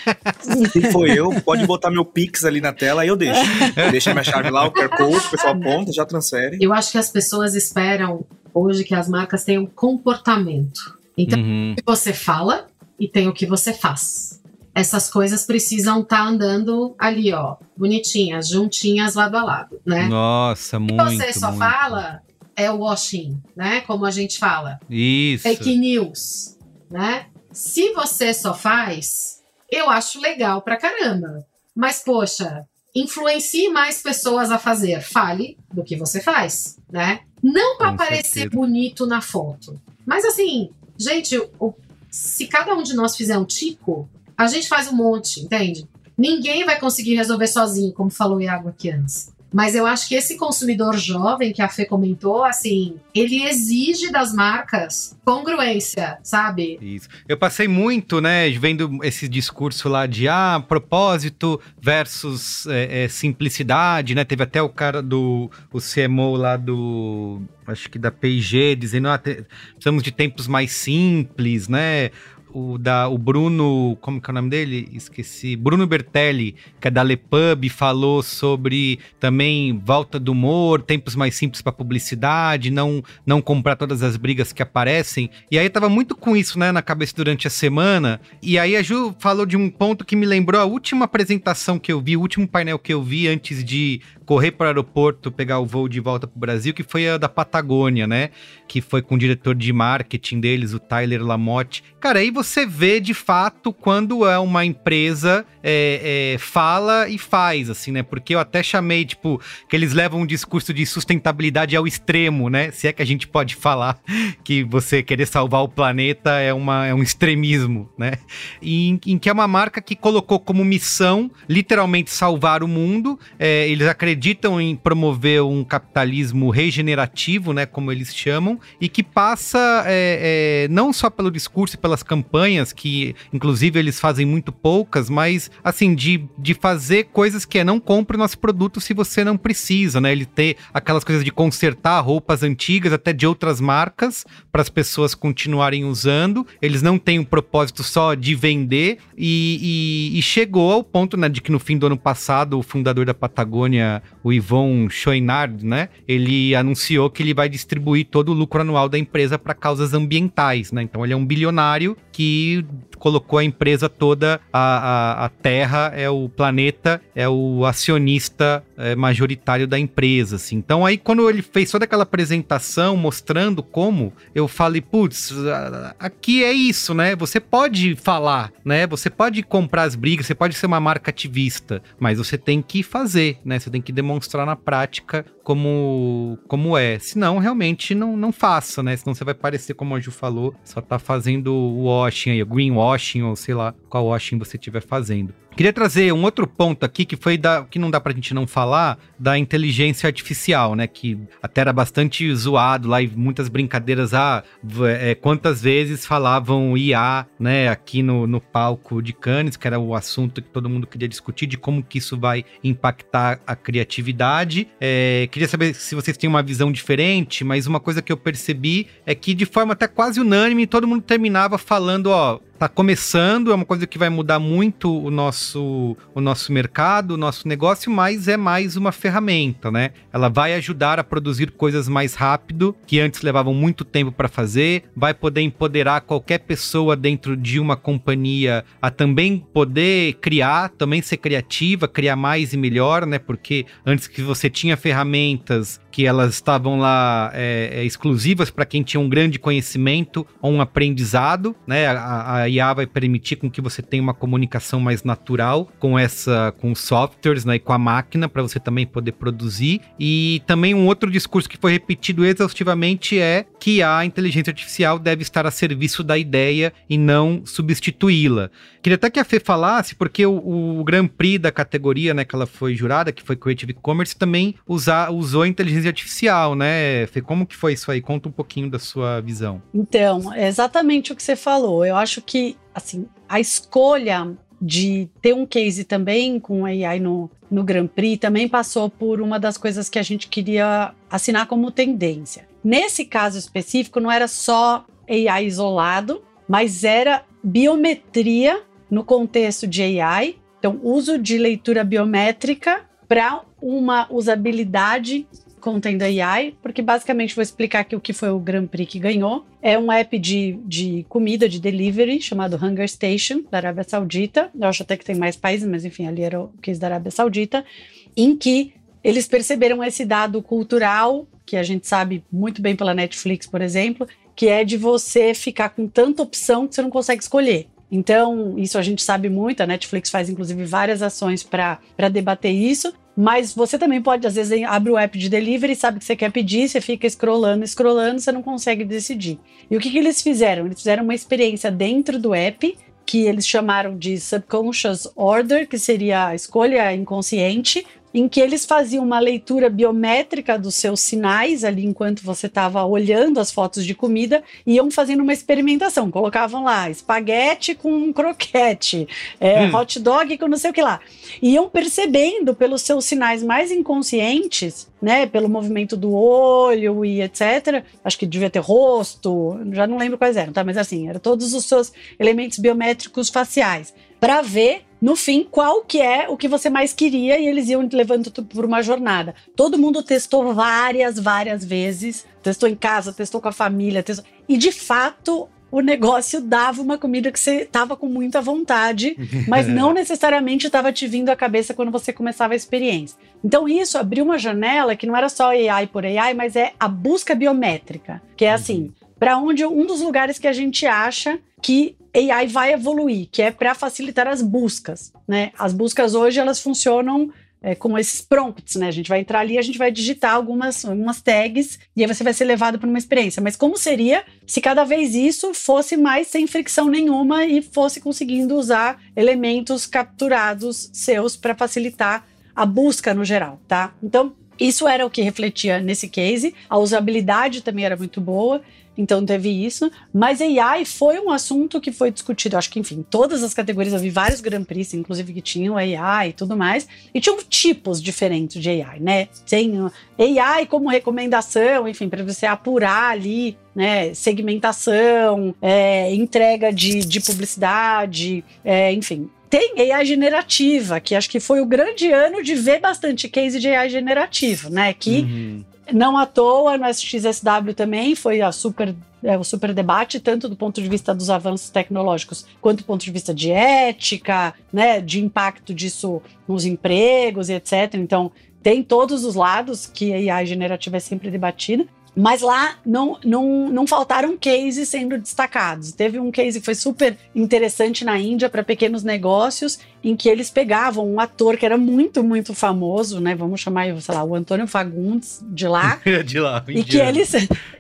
Se foi eu, pode botar meu Pix ali na tela e eu deixo. Deixa minha chave lá, o QR Code, o pessoal aponta, já transfere. Eu acho que as pessoas esperam hoje que as marcas tenham comportamento. Então, uhum. o que você fala e tem o que você faz. Essas coisas precisam estar tá andando ali, ó, bonitinhas, juntinhas, lado a lado, né? Nossa, muito. Se você só muito. fala, é o washing, né? Como a gente fala. Isso. Fake news, né? Se você só faz, eu acho legal pra caramba. Mas, poxa, influencie mais pessoas a fazer. Fale do que você faz, né? Não para parecer bonito na foto. Mas assim, gente, o, se cada um de nós fizer um tico, a gente faz um monte, entende? Ninguém vai conseguir resolver sozinho, como falou o Iago aqui antes. Mas eu acho que esse consumidor jovem que a Fê comentou, assim, ele exige das marcas congruência, sabe? Isso. Eu passei muito, né, vendo esse discurso lá de ah, propósito versus é, é, simplicidade, né? Teve até o cara do o CMO lá do acho que da P&G dizendo ah, precisamos de tempos mais simples, né? O, da, o Bruno, como que é o nome dele? Esqueci. Bruno Bertelli, que é da Lepub, falou sobre também volta do humor, tempos mais simples para publicidade, não não comprar todas as brigas que aparecem. E aí eu tava muito com isso, né, na cabeça durante a semana. E aí a Ju falou de um ponto que me lembrou a última apresentação que eu vi, o último painel que eu vi antes de correr para o aeroporto, pegar o voo de volta para o Brasil, que foi a da Patagônia, né? Que foi com o diretor de marketing deles, o Tyler Lamotte. Cara, aí você vê de fato quando é uma empresa é, é, fala e faz, assim, né? Porque eu até chamei, tipo, que eles levam um discurso de sustentabilidade ao extremo, né? Se é que a gente pode falar que você querer salvar o planeta é, uma, é um extremismo, né? E em, em que é uma marca que colocou como missão literalmente salvar o mundo. É, eles acreditam em promover um capitalismo regenerativo, né, como eles chamam, e que passa é, é, não só pelo discurso e pelas campanhas, que inclusive eles fazem muito poucas, mas assim, de, de fazer coisas que é não compre o nosso produto se você não precisa, né? Ele ter aquelas coisas de consertar roupas antigas, até de outras marcas, para as pessoas continuarem usando. Eles não têm um propósito só de vender, e, e, e chegou ao ponto né, de que no fim do ano passado o fundador da Patagônia o Yvon Chouinard, né? Ele anunciou que ele vai distribuir todo o lucro anual da empresa para causas ambientais, né? Então ele é um bilionário que colocou a empresa toda, a, a, a Terra é o planeta, é o acionista é, majoritário da empresa, assim. Então aí quando ele fez toda aquela apresentação mostrando como, eu falei, putz, aqui é isso, né? Você pode falar, né? Você pode comprar as brigas, você pode ser uma marca ativista, mas você tem que fazer, né? Você tem que demonstrar na prática como, como é. Senão, realmente, não, não faça, né? Senão você vai parecer, como a Ju falou, só tá fazendo o washing aí, o greenwashing, ou sei lá qual washing você estiver fazendo. Queria trazer um outro ponto aqui que foi da que não dá pra gente não falar da inteligência artificial, né? Que até era bastante zoado lá e muitas brincadeiras. Ah, é, quantas vezes falavam IA, né? Aqui no, no palco de Cannes, que era o assunto que todo mundo queria discutir de como que isso vai impactar a criatividade. É, queria saber se vocês têm uma visão diferente, mas uma coisa que eu percebi é que de forma até quase unânime todo mundo terminava falando, ó, tá começando, é uma coisa que vai mudar muito o nosso, o nosso mercado, o nosso negócio, mas é mais uma ferramenta, né? Ela vai ajudar a produzir coisas mais rápido, que antes levavam muito tempo para fazer, vai poder empoderar qualquer pessoa dentro de uma companhia a também poder criar, também ser criativa, criar mais e melhor, né? Porque antes que você tinha ferramentas que elas estavam lá é, é, exclusivas para quem tinha um grande conhecimento ou um aprendizado, né? A, a, IA vai permitir com que você tenha uma comunicação mais natural com essa, com os softwares, né? E com a máquina para você também poder produzir. E também um outro discurso que foi repetido exaustivamente é que a inteligência artificial deve estar a serviço da ideia e não substituí-la. Queria até que a Fê falasse, porque o, o Grand Prix da categoria, né, que ela foi jurada, que foi Creative Commerce, também usa, usou inteligência artificial, né? Fê, como que foi isso aí? Conta um pouquinho da sua visão. Então, é exatamente o que você falou. Eu acho que, assim, a escolha de ter um case também com AI no, no Grand Prix também passou por uma das coisas que a gente queria assinar como tendência. Nesse caso específico, não era só AI isolado, mas era biometria no contexto de AI, então uso de leitura biométrica para uma usabilidade contendo AI, porque basicamente vou explicar aqui o que foi o Grand Prix que ganhou. É um app de, de comida, de delivery, chamado Hunger Station, da Arábia Saudita. Eu acho até que tem mais países, mas enfim, ali era o case da Arábia Saudita, em que eles perceberam esse dado cultural, que a gente sabe muito bem pela Netflix, por exemplo, que é de você ficar com tanta opção que você não consegue escolher. Então, isso a gente sabe muito, a Netflix faz inclusive várias ações para debater isso, mas você também pode, às vezes, abre o app de delivery, sabe que você quer pedir, você fica scrollando, scrollando, você não consegue decidir. E o que, que eles fizeram? Eles fizeram uma experiência dentro do app que eles chamaram de subconscious order, que seria a escolha inconsciente, em que eles faziam uma leitura biométrica dos seus sinais ali enquanto você estava olhando as fotos de comida e iam fazendo uma experimentação. Colocavam lá espaguete com croquete, é, hum. hot dog com não sei o que lá. Iam percebendo pelos seus sinais mais inconscientes, né, pelo movimento do olho e etc. Acho que devia ter rosto, já não lembro quais eram, tá? Mas assim, eram todos os seus elementos biométricos faciais para ver no fim, qual que é o que você mais queria e eles iam levando por uma jornada. Todo mundo testou várias, várias vezes, testou em casa, testou com a família, testou... e de fato o negócio dava uma comida que você estava com muita vontade, mas não necessariamente estava te vindo à cabeça quando você começava a experiência. Então isso abriu uma janela que não era só AI por AI, mas é a busca biométrica, que é assim, uhum. para onde um dos lugares que a gente acha que AI vai evoluir, que é para facilitar as buscas, né? As buscas hoje elas funcionam é, com esses prompts, né? A gente vai entrar ali, a gente vai digitar algumas, algumas tags e aí você vai ser levado para uma experiência. Mas como seria se cada vez isso fosse mais sem fricção nenhuma e fosse conseguindo usar elementos capturados seus para facilitar a busca no geral, tá? Então, isso era o que refletia nesse case. A usabilidade também era muito boa. Então teve isso. Mas AI foi um assunto que foi discutido, acho que, enfim, todas as categorias. Eu vi vários Grand Prix, inclusive, que tinham AI e tudo mais. E tinham tipos diferentes de AI, né? Tem AI como recomendação, enfim, para você apurar ali né, segmentação, é, entrega de, de publicidade, é, enfim. Tem AI generativa, que acho que foi o grande ano de ver bastante case de AI generativo, né? Que uhum. Não à toa, no SXSW também foi a super, é, o super debate, tanto do ponto de vista dos avanços tecnológicos, quanto do ponto de vista de ética, né, de impacto disso nos empregos e etc. Então, tem todos os lados que a IA generativa é sempre debatida. Mas lá não, não, não faltaram cases sendo destacados. Teve um case que foi super interessante na Índia para pequenos negócios, em que eles pegavam um ator que era muito, muito famoso, né? Vamos chamar, sei lá, o Antônio Fagundes de lá. de lá, e que eles,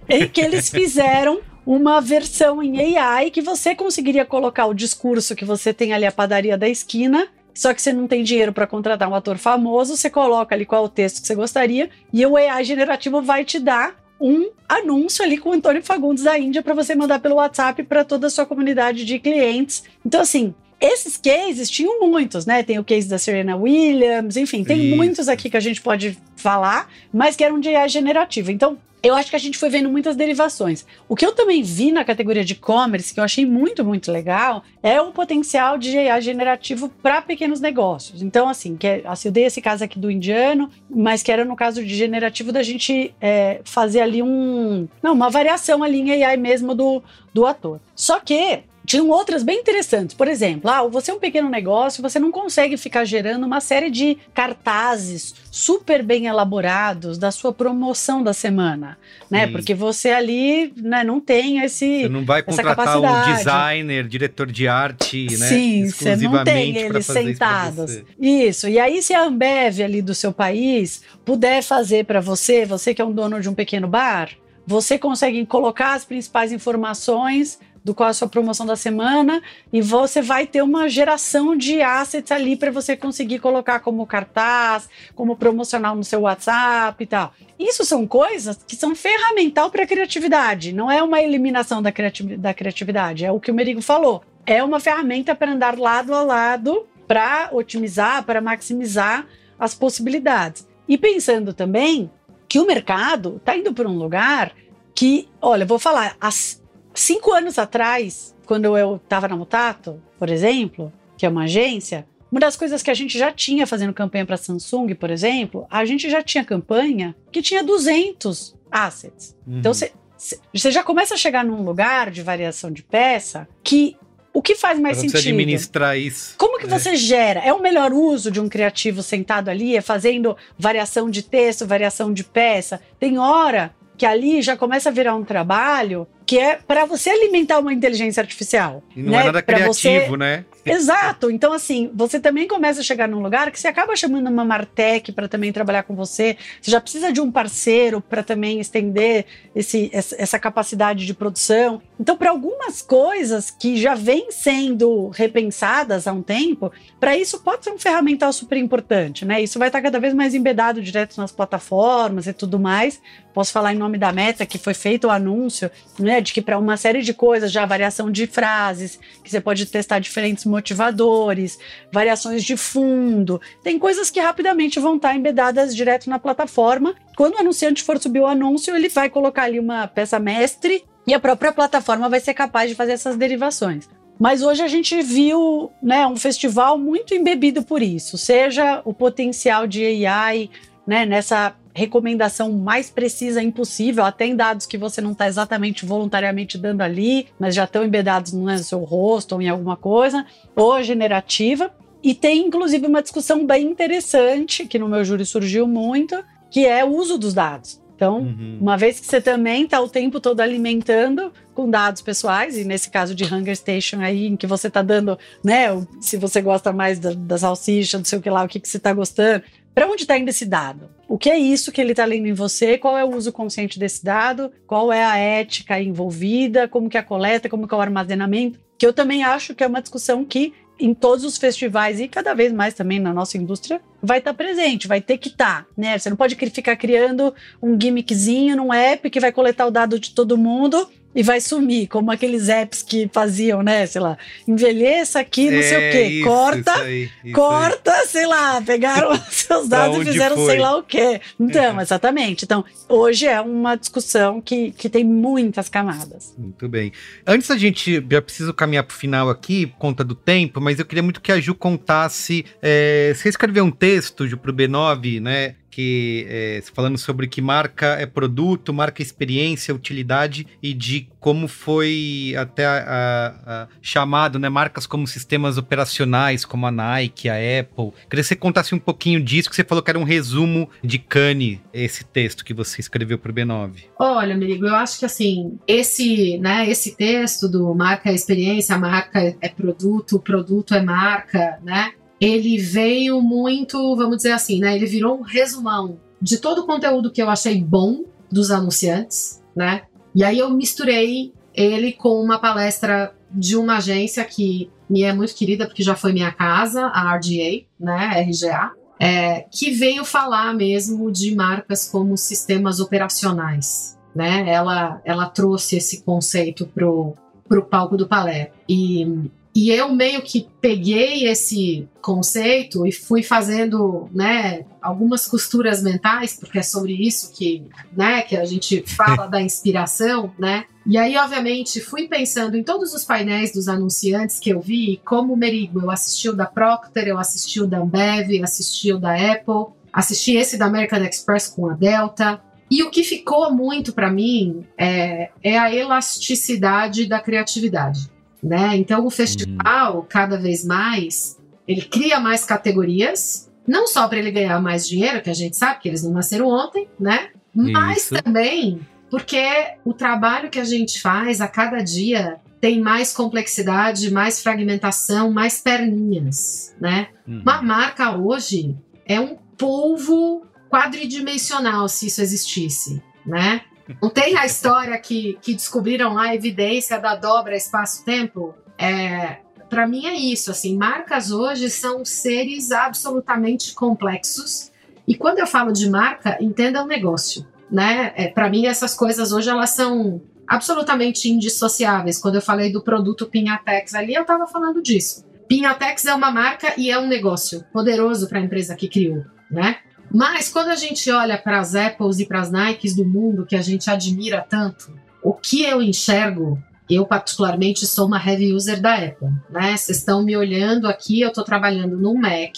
e que eles fizeram uma versão em AI que você conseguiria colocar o discurso que você tem ali a padaria da esquina só que você não tem dinheiro para contratar um ator famoso, você coloca ali qual é o texto que você gostaria e o AI generativo vai te dar um anúncio ali com o Antônio Fagundes da Índia para você mandar pelo WhatsApp para toda a sua comunidade de clientes. Então, assim, esses cases tinham muitos, né? Tem o case da Serena Williams, enfim, tem Isso. muitos aqui que a gente pode falar, mas que eram de AI generativa. Então, eu acho que a gente foi vendo muitas derivações. O que eu também vi na categoria de e-commerce, que eu achei muito, muito legal, é o potencial de AI generativo para pequenos negócios. Então, assim, que é, assim, eu dei esse caso aqui do indiano, mas que era no caso de generativo da gente é, fazer ali um. Não, uma variação ali em AI mesmo do, do ator. Só que tinham outras bem interessantes. Por exemplo, ah, você é um pequeno negócio, você não consegue ficar gerando uma série de cartazes super bem elaborados da sua promoção da semana, né? Porque você ali né, não tem esse. Você não vai contratar um designer, diretor de arte, né? Sim, você não tem eles sentados. Isso. E aí, se a Ambev ali do seu país puder fazer para você, você que é um dono de um pequeno bar, você consegue colocar as principais informações do qual é a sua promoção da semana e você vai ter uma geração de assets ali para você conseguir colocar como cartaz, como promocional no seu WhatsApp e tal. Isso são coisas que são ferramental para a criatividade, não é uma eliminação da, criati da criatividade, é o que o Merigo falou. É uma ferramenta para andar lado a lado para otimizar, para maximizar as possibilidades. E pensando também que o mercado está indo para um lugar que, olha, vou falar, as, Cinco anos atrás, quando eu estava na Mutato, por exemplo, que é uma agência, uma das coisas que a gente já tinha fazendo campanha para Samsung, por exemplo, a gente já tinha campanha que tinha 200 assets. Uhum. Então você já começa a chegar num lugar de variação de peça que o que faz mais sentido? Você administrar isso. Como que é. você gera? É o melhor uso de um criativo sentado ali, é fazendo variação de texto, variação de peça? Tem hora que ali já começa a virar um trabalho que é para você alimentar uma inteligência artificial. E não é né? é nada criativo, você... né? Exato. Então, assim, você também começa a chegar num lugar que você acaba chamando uma Martech para também trabalhar com você. Você já precisa de um parceiro para também estender esse, essa capacidade de produção. Então, para algumas coisas que já vêm sendo repensadas há um tempo, para isso pode ser um ferramental super importante, né? Isso vai estar cada vez mais embedado direto nas plataformas e tudo mais. Posso falar em nome da Meta que foi feito o anúncio, né? de que para uma série de coisas, já variação de frases, que você pode testar diferentes motivadores, variações de fundo, tem coisas que rapidamente vão estar embedadas direto na plataforma. Quando o anunciante for subir o anúncio, ele vai colocar ali uma peça mestre e a própria plataforma vai ser capaz de fazer essas derivações. Mas hoje a gente viu né, um festival muito embebido por isso, seja o potencial de AI né, nessa recomendação mais precisa impossível, até em dados que você não está exatamente voluntariamente dando ali, mas já estão embedados no seu rosto ou em alguma coisa, ou generativa. E tem inclusive uma discussão bem interessante, que no meu júri surgiu muito, que é o uso dos dados. Então, uhum. uma vez que você também está o tempo todo alimentando com dados pessoais, e nesse caso de Hunger Station aí, em que você está dando, né, se você gosta mais da, da salsicha, não sei o que lá, o que, que você está gostando, para onde está indo esse dado? O que é isso que ele está lendo em você? Qual é o uso consciente desse dado? Qual é a ética envolvida? Como que é a coleta? Como que é o armazenamento? Que eu também acho que é uma discussão que em todos os festivais e cada vez mais também na nossa indústria vai estar tá presente, vai ter que estar, tá, né? Você não pode ficar criando um gimmickzinho num app que vai coletar o dado de todo mundo e vai sumir, como aqueles apps que faziam, né? Sei lá, envelheça aqui, não é, sei o quê. Isso, corta, isso aí, isso corta, aí. sei lá, pegaram seus dados e fizeram foi? sei lá o quê. Então, é. exatamente. Então, hoje é uma discussão que, que tem muitas camadas. Muito bem. Antes a gente, já preciso caminhar para o final aqui, por conta do tempo, mas eu queria muito que a Ju contasse. É, você escreveu um texto, Ju, para o B9, né? Que é, falando sobre que marca é produto, marca experiência, utilidade e de como foi até a, a, a, chamado, né, marcas como sistemas operacionais, como a Nike, a Apple. Queria que você contasse um pouquinho disso, que você falou que era um resumo de Cane, esse texto que você escreveu para o B9. Olha, amigo, eu acho que assim, esse, né, esse texto do marca é experiência, marca é produto, produto é marca, né? Ele veio muito, vamos dizer assim, né? Ele virou um resumão de todo o conteúdo que eu achei bom dos anunciantes, né? E aí eu misturei ele com uma palestra de uma agência que me é muito querida porque já foi minha casa, a RGA, né? RGA. É, que veio falar mesmo de marcas como sistemas operacionais, né? Ela, ela trouxe esse conceito pro, pro palco do Palé. E e eu meio que peguei esse conceito e fui fazendo, né, algumas costuras mentais, porque é sobre isso que, né, que a gente fala da inspiração, né? E aí, obviamente, fui pensando em todos os painéis dos anunciantes que eu vi, como Merigo, eu assisti o da Procter, eu assisti o da Ambev, assisti o da Apple, assisti esse da American Express com a Delta. E o que ficou muito para mim é, é a elasticidade da criatividade. Né? Então o festival, uhum. cada vez mais, ele cria mais categorias, não só para ele ganhar mais dinheiro, que a gente sabe que eles não nasceram ontem, né? Mas Isso. também porque o trabalho que a gente faz a cada dia tem mais complexidade, mais fragmentação, mais perninhas, né? Uhum. Uma marca hoje é um polvo quadridimensional, se isso existisse, né? Não tem a história que, que descobriram lá a evidência da dobra espaço-tempo? É, para mim é isso, assim, marcas hoje são seres absolutamente complexos. E quando eu falo de marca, entenda um negócio, né? É, para mim essas coisas hoje elas são absolutamente indissociáveis. Quando eu falei do produto Pinhatex ali, eu estava falando disso. Pinhatex é uma marca e é um negócio poderoso para a empresa que criou, né? Mas quando a gente olha para as Apples e para as Nikes do mundo que a gente admira tanto, o que eu enxergo, eu particularmente sou uma heavy user da Apple, né? Vocês estão me olhando aqui, eu estou trabalhando no Mac,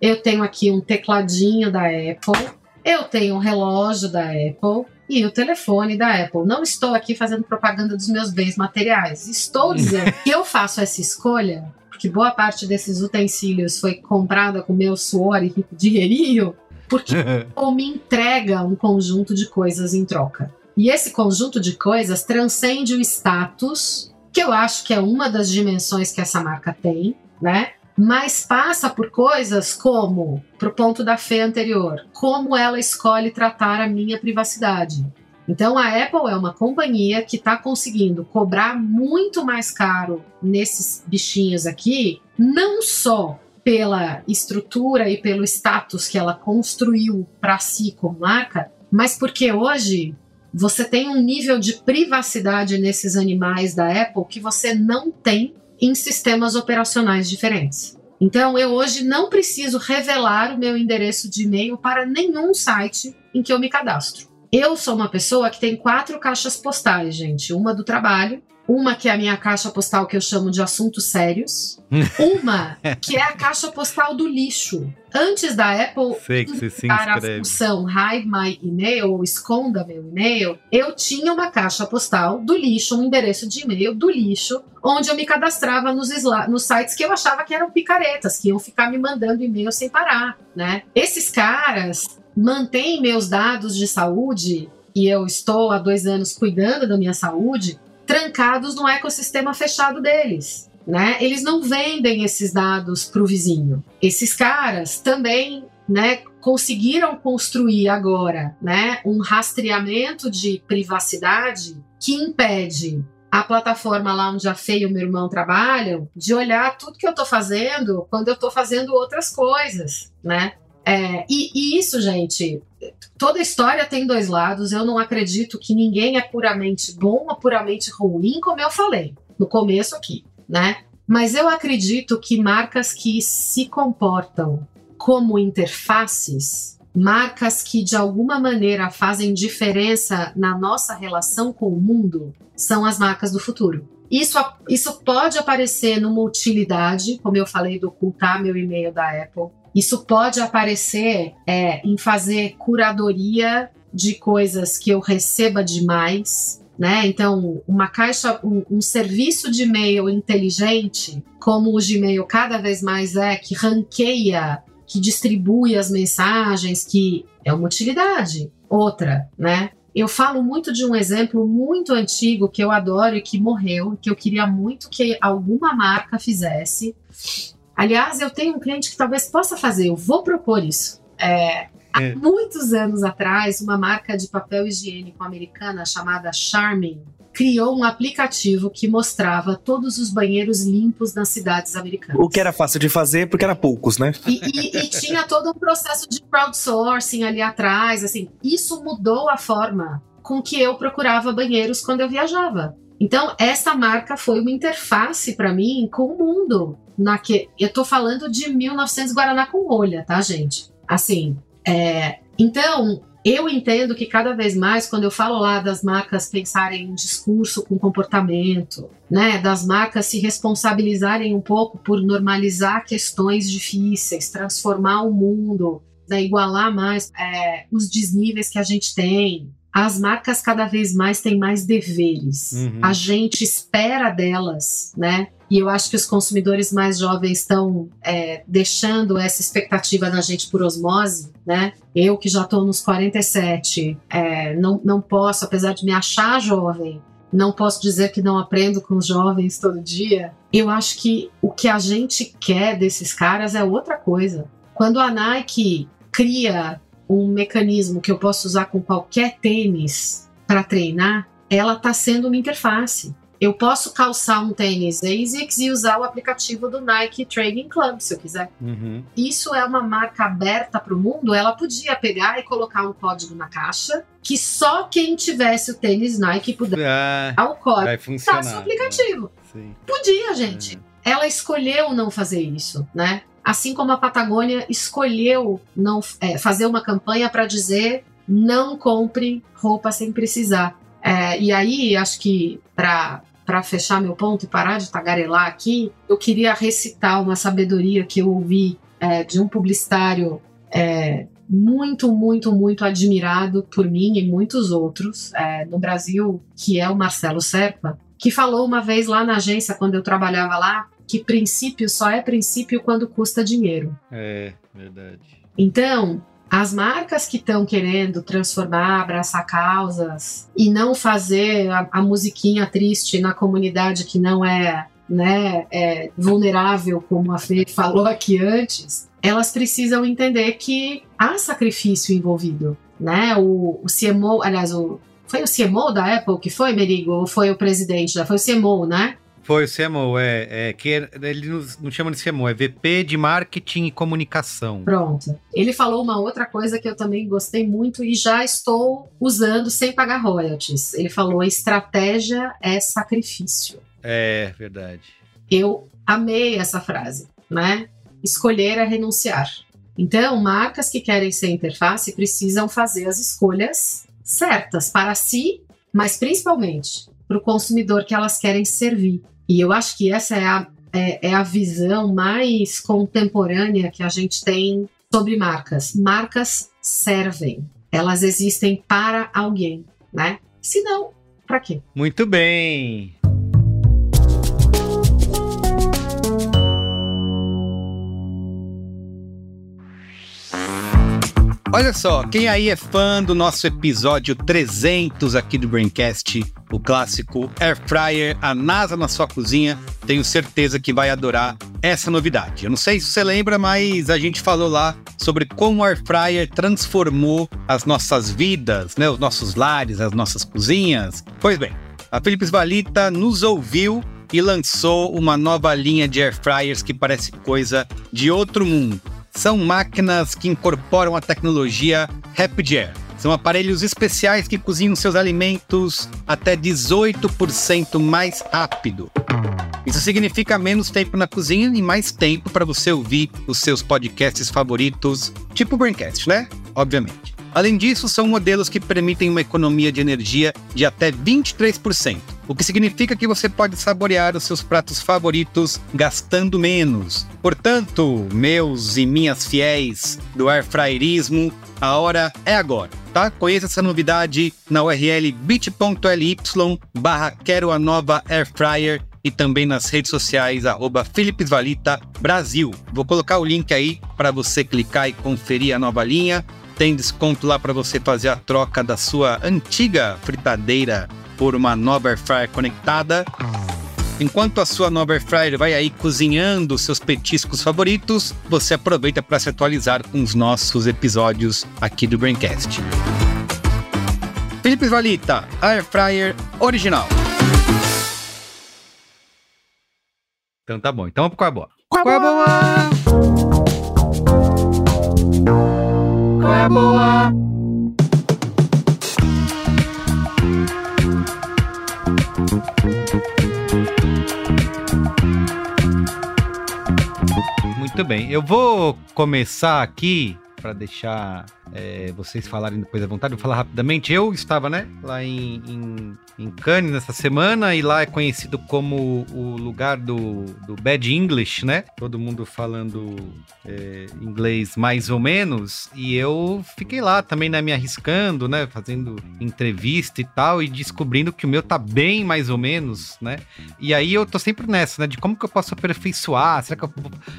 eu tenho aqui um tecladinho da Apple, eu tenho um relógio da Apple e o telefone da Apple. Não estou aqui fazendo propaganda dos meus bens materiais. Estou dizendo que eu faço essa escolha porque boa parte desses utensílios foi comprada com meu suor e dinheirinho, porque ou me entrega um conjunto de coisas em troca. E esse conjunto de coisas transcende o status, que eu acho que é uma das dimensões que essa marca tem, né? Mas passa por coisas como, pro ponto da fé anterior, como ela escolhe tratar a minha privacidade. Então a Apple é uma companhia que está conseguindo cobrar muito mais caro nesses bichinhos aqui, não só pela estrutura e pelo status que ela construiu para si como marca, mas porque hoje você tem um nível de privacidade nesses animais da Apple que você não tem em sistemas operacionais diferentes. Então, eu hoje não preciso revelar o meu endereço de e-mail para nenhum site em que eu me cadastro. Eu sou uma pessoa que tem quatro caixas postais, gente. Uma do trabalho, uma que é a minha caixa postal que eu chamo de assuntos sérios. Uma que é a caixa postal do lixo. Antes da Apple para a função Hide My Email ou esconda meu e-mail, eu tinha uma caixa postal do lixo, um endereço de e-mail do lixo, onde eu me cadastrava nos, nos sites que eu achava que eram picaretas, que iam ficar me mandando e-mail sem parar, né? Esses caras mantêm meus dados de saúde e eu estou há dois anos cuidando da minha saúde trancados no ecossistema fechado deles. Né? Eles não vendem esses dados para o vizinho. Esses caras também né, conseguiram construir agora né, um rastreamento de privacidade que impede a plataforma lá onde a Fê e o meu irmão trabalham de olhar tudo que eu estou fazendo quando eu estou fazendo outras coisas, né? É, e, e, isso, gente, toda história tem dois lados. Eu não acredito que ninguém é puramente bom ou puramente ruim, como eu falei no começo aqui, né? Mas eu acredito que marcas que se comportam como interfaces, marcas que de alguma maneira fazem diferença na nossa relação com o mundo, são as marcas do futuro. Isso, isso pode aparecer numa utilidade, como eu falei, do ocultar meu e-mail da Apple isso pode aparecer é, em fazer curadoria de coisas que eu receba demais, né? Então, uma caixa, um, um serviço de e-mail inteligente, como o Gmail cada vez mais é, que ranqueia, que distribui as mensagens, que é uma utilidade. Outra, né? Eu falo muito de um exemplo muito antigo que eu adoro e que morreu, que eu queria muito que alguma marca fizesse, Aliás, eu tenho um cliente que talvez possa fazer, eu vou propor isso. É, há é. muitos anos atrás, uma marca de papel higiênico americana chamada Charmin criou um aplicativo que mostrava todos os banheiros limpos nas cidades americanas. O que era fácil de fazer porque era poucos, né? E, e, e tinha todo um processo de crowdsourcing ali atrás, assim. Isso mudou a forma com que eu procurava banheiros quando eu viajava. Então, essa marca foi uma interface para mim com o mundo. Eu tô falando de 1900 Guaraná com rolha, tá, gente? Assim, é, então, eu entendo que cada vez mais, quando eu falo lá das marcas pensarem em discurso com comportamento, né, das marcas se responsabilizarem um pouco por normalizar questões difíceis, transformar o mundo, né, igualar mais é, os desníveis que a gente tem, as marcas cada vez mais têm mais deveres. Uhum. A gente espera delas, né? E eu acho que os consumidores mais jovens estão é, deixando essa expectativa na gente por osmose, né? Eu que já estou nos 47, é, não, não posso, apesar de me achar jovem, não posso dizer que não aprendo com os jovens todo dia. Eu acho que o que a gente quer desses caras é outra coisa. Quando a Nike cria um mecanismo que eu posso usar com qualquer tênis para treinar, ela está sendo uma interface. Eu posso calçar um tênis ASICS e usar o aplicativo do Nike Training Club, se eu quiser. Uhum. Isso é uma marca aberta para o mundo. Ela podia pegar e colocar um código na caixa que só quem tivesse o tênis Nike pudesse ah, ao código. Tá no aplicativo. Sim. Podia, gente. Uhum. Ela escolheu não fazer isso, né? Assim como a Patagônia escolheu não é, fazer uma campanha para dizer não compre roupa sem precisar. É, e aí, acho que para para fechar meu ponto e parar de tagarelar aqui, eu queria recitar uma sabedoria que eu ouvi é, de um publicitário é, muito, muito, muito admirado por mim e muitos outros é, no Brasil, que é o Marcelo Serpa, que falou uma vez lá na agência, quando eu trabalhava lá, que princípio só é princípio quando custa dinheiro. É, verdade. Então, as marcas que estão querendo transformar, abraçar causas e não fazer a, a, musiquinha triste na comunidade que não é, né, é vulnerável, como a Fê falou aqui antes, elas precisam entender que há sacrifício envolvido. Né? O, o CMO, aliás, o, foi o CMO da Apple que foi, Merigo? Ou foi o presidente? Foi o CMO, né? Foi o CMO, é, é que ele não chama de CMO, é VP de Marketing e Comunicação. Pronto. Ele falou uma outra coisa que eu também gostei muito e já estou usando sem pagar royalties. Ele falou: estratégia é sacrifício. É, verdade. Eu amei essa frase, né? Escolher é renunciar. Então, marcas que querem ser interface precisam fazer as escolhas certas para si, mas principalmente para o consumidor que elas querem servir. E eu acho que essa é a, é, é a visão mais contemporânea que a gente tem sobre marcas. Marcas servem, elas existem para alguém, né? Se não, para quê? Muito bem. Olha só, quem aí é fã do nosso episódio 300 aqui do Braincast, o clássico Air Fryer, a NASA na sua cozinha, tenho certeza que vai adorar essa novidade. Eu não sei se você lembra, mas a gente falou lá sobre como o Air Fryer transformou as nossas vidas, né, os nossos lares, as nossas cozinhas. Pois bem, a Philips Valita nos ouviu e lançou uma nova linha de air fryers que parece coisa de outro mundo são máquinas que incorporam a tecnologia Rapid Air. São aparelhos especiais que cozinham seus alimentos até 18% mais rápido. Isso significa menos tempo na cozinha e mais tempo para você ouvir os seus podcasts favoritos, tipo o Braincast, né? Obviamente. Além disso, são modelos que permitem uma economia de energia de até 23%, o que significa que você pode saborear os seus pratos favoritos gastando menos. Portanto, meus e minhas fiéis do airfryerismo, a hora é agora, tá? Conheça essa novidade na URL bit.ly barra quero a nova airfryer e também nas redes sociais, arroba Valita Brasil. Vou colocar o link aí para você clicar e conferir a nova linha tem desconto lá para você fazer a troca da sua antiga fritadeira por uma nova air fryer conectada. Enquanto a sua nova air fryer vai aí cozinhando seus petiscos favoritos, você aproveita para se atualizar com os nossos episódios aqui do Braincast. Felipe Valita, air fryer original. Então tá bom. Então vamos com a boa. Com a boa! qual é a boa? Muito bem. Eu vou começar aqui para deixar é, vocês falarem depois à vontade, vou falar rapidamente. Eu estava, né, lá em, em, em, Cannes nessa semana e lá é conhecido como o lugar do, do bad English, né? Todo mundo falando é, inglês mais ou menos. E eu fiquei lá também, né, me arriscando, né, fazendo entrevista e tal e descobrindo que o meu tá bem mais ou menos, né? E aí eu tô sempre nessa, né, de como que eu posso aperfeiçoar? Será que eu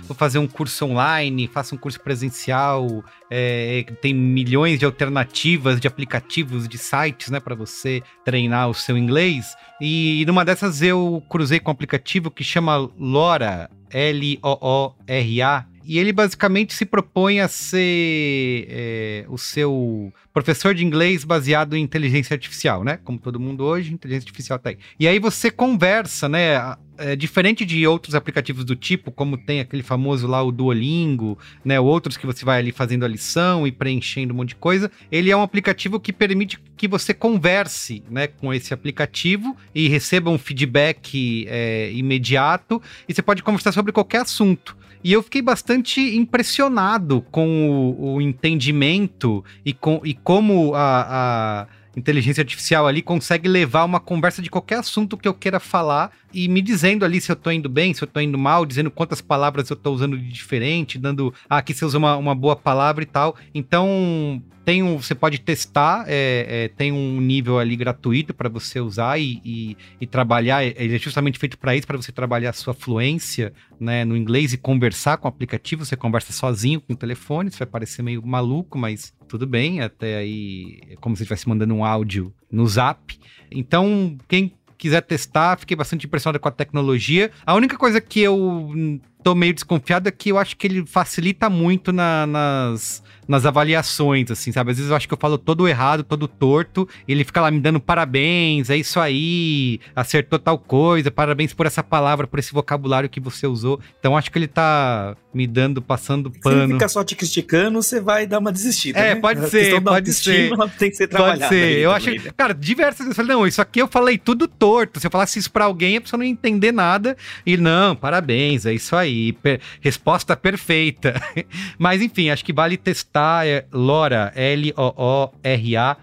vou fazer um curso online? Faço um curso presencial? É, tem milhões de alternativas de aplicativos, de sites, né, para você treinar o seu inglês. E numa dessas eu cruzei com um aplicativo que chama Lora, L-O-O-R-A, e ele basicamente se propõe a ser é, o seu professor de inglês baseado em inteligência artificial, né? Como todo mundo hoje, inteligência artificial tá aí. E aí você conversa, né? É, diferente de outros aplicativos do tipo, como tem aquele famoso lá, o Duolingo, né? Outros que você vai ali fazendo a lição e preenchendo um monte de coisa. Ele é um aplicativo que permite que você converse, né? Com esse aplicativo e receba um feedback é, imediato. E você pode conversar sobre qualquer assunto. E eu fiquei bastante impressionado com o, o entendimento e, com, e como a, a inteligência artificial ali consegue levar uma conversa de qualquer assunto que eu queira falar e me dizendo ali se eu tô indo bem, se eu tô indo mal, dizendo quantas palavras eu tô usando de diferente, dando, ah, aqui você usa uma, uma boa palavra e tal. Então, tem um, você pode testar, é, é, tem um nível ali gratuito para você usar e, e, e, trabalhar. Ele é justamente feito para isso, para você trabalhar a sua fluência né, no inglês e conversar com o aplicativo. Você conversa sozinho com o telefone, isso vai parecer meio maluco, mas tudo bem. Até aí é como se estivesse mandando um áudio no zap. Então, quem quiser testar, fiquei bastante impressionado com a tecnologia. A única coisa que eu tô meio desconfiado é que eu acho que ele facilita muito na, nas, nas avaliações, assim, sabe? Às vezes eu acho que eu falo todo errado, todo torto, e ele fica lá me dando parabéns, é isso aí, acertou tal coisa, parabéns por essa palavra, por esse vocabulário que você usou. Então acho que ele tá me dando, passando pano. Se ele fica só te criticando, você vai dar uma desistida. É, né? pode ser, pode ser. Tem que ser trabalhada. Pode ser. Eu acho, né? cara, diversas vezes eu falei, não, isso aqui eu falei tudo torto. Se eu falasse isso pra alguém, a pessoa não ia entender nada. E não, parabéns, é isso aí. Per resposta perfeita. Mas enfim, acho que vale testar. É Lora, L-O-O-R-A.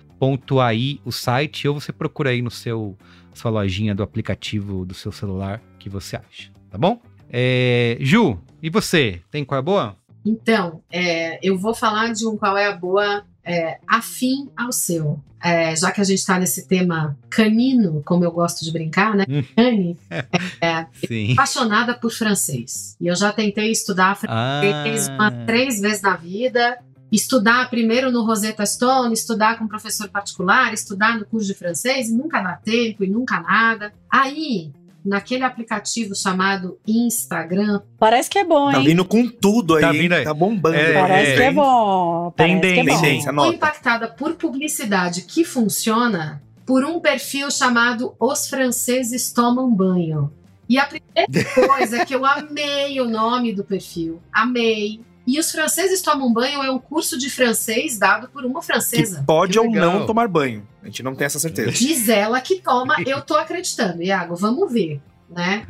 .ai o site ou você procura aí no seu sua lojinha do aplicativo do seu celular que você acha, tá bom? É, Ju, e você? Tem qual é a boa? Então, é, eu vou falar de um qual é a boa é, afim ao seu. É, já que a gente está nesse tema canino, como eu gosto de brincar, né? Hum. Cane, é, apaixonada por francês. E eu já tentei estudar francês ah. umas três vezes na vida. Estudar primeiro no Rosetta Stone, estudar com professor particular, estudar no curso de francês, e nunca dá tempo e nunca nada. Aí, naquele aplicativo chamado Instagram. Parece que é bom, tá hein? Tá vindo com tudo aí, tá, vindo aí. tá bombando. É, Parece é, que é bom. Tendência, Estou impactada por publicidade que funciona por um perfil chamado Os Franceses Tomam Banho. E a primeira coisa é que eu amei o nome do perfil. Amei. E os franceses tomam banho é um curso de francês dado por uma francesa. Que pode que ou não tomar banho. A gente não tem essa certeza. Diz ela que toma, eu tô acreditando, Iago, vamos ver, né?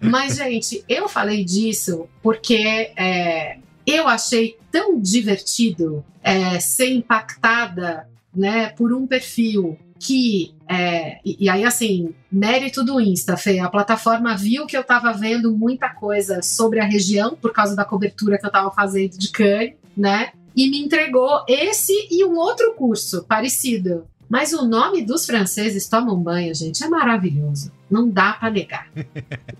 Mas, gente, eu falei disso porque é, eu achei tão divertido é, ser impactada né, por um perfil que, é, e, e, aí assim, mérito do Insta, Fê, a plataforma viu que eu estava vendo muita coisa sobre a região, por causa da cobertura que eu estava fazendo de Cannes, né? E me entregou esse e um outro curso parecido. Mas o nome dos franceses tomam banho, gente, é maravilhoso. Não dá para negar.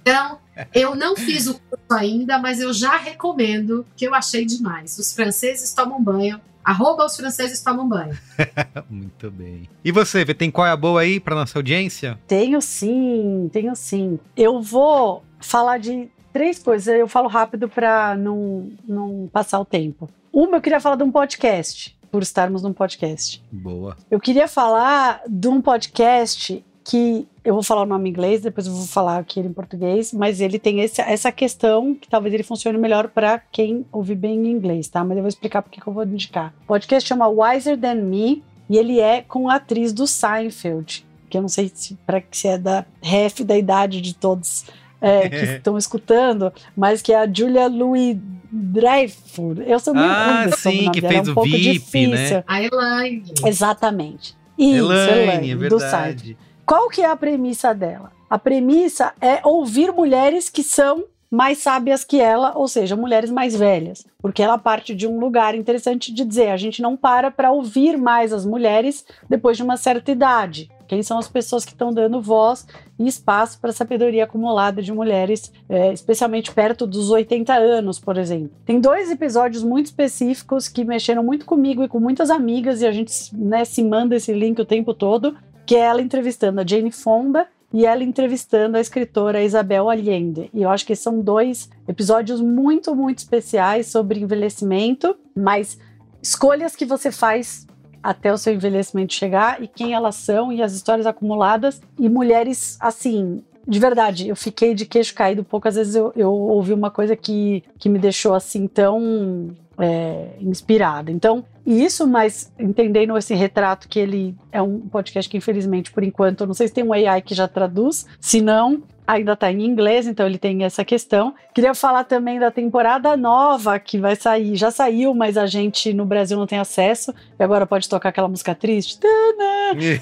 Então, eu não fiz o curso ainda, mas eu já recomendo, que eu achei demais. Os franceses tomam banho Arroba os franceses tomam banho. Muito bem. E você, tem qual é a boa aí para nossa audiência? Tenho sim, tenho sim. Eu vou falar de três coisas. Eu falo rápido para não, não passar o tempo. Uma, eu queria falar de um podcast, por estarmos num podcast. Boa. Eu queria falar de um podcast que eu vou falar o nome em inglês, depois eu vou falar aqui em português, mas ele tem esse, essa questão que talvez ele funcione melhor para quem ouvir bem em inglês, tá? Mas eu vou explicar porque que eu vou indicar. O podcast chama Wiser Than Me e ele é com a atriz do Seinfeld, que eu não sei se, pra, se é da ref da idade de todos é, que estão escutando, mas que é a Julia Louis Dreyfus. Eu sou meio ah, ruim sim, que fez é um o pouco VIP, difícil. né? A Elaine. Exatamente. Isso, Elaine, Elaine é do site. Qual que é a premissa dela? A premissa é ouvir mulheres que são mais sábias que ela, ou seja, mulheres mais velhas, porque ela parte de um lugar interessante de dizer, a gente não para para ouvir mais as mulheres depois de uma certa idade. Quem são as pessoas que estão dando voz e espaço para a sabedoria acumulada de mulheres, é, especialmente perto dos 80 anos, por exemplo. Tem dois episódios muito específicos que mexeram muito comigo e com muitas amigas, e a gente né, se manda esse link o tempo todo, que é ela entrevistando a Jane Fonda e ela entrevistando a escritora Isabel Allende. E eu acho que são dois episódios muito, muito especiais sobre envelhecimento, mas escolhas que você faz até o seu envelhecimento chegar e quem elas são e as histórias acumuladas e mulheres assim. De verdade, eu fiquei de queixo caído. Poucas vezes eu, eu ouvi uma coisa que, que me deixou assim tão é, inspirada. Então, isso, mas entendendo esse retrato que ele é um podcast que, infelizmente, por enquanto, eu não sei se tem um AI que já traduz, se não, ainda está em inglês, então ele tem essa questão. Queria falar também da temporada nova que vai sair. Já saiu, mas a gente no Brasil não tem acesso. E agora pode tocar aquela música triste.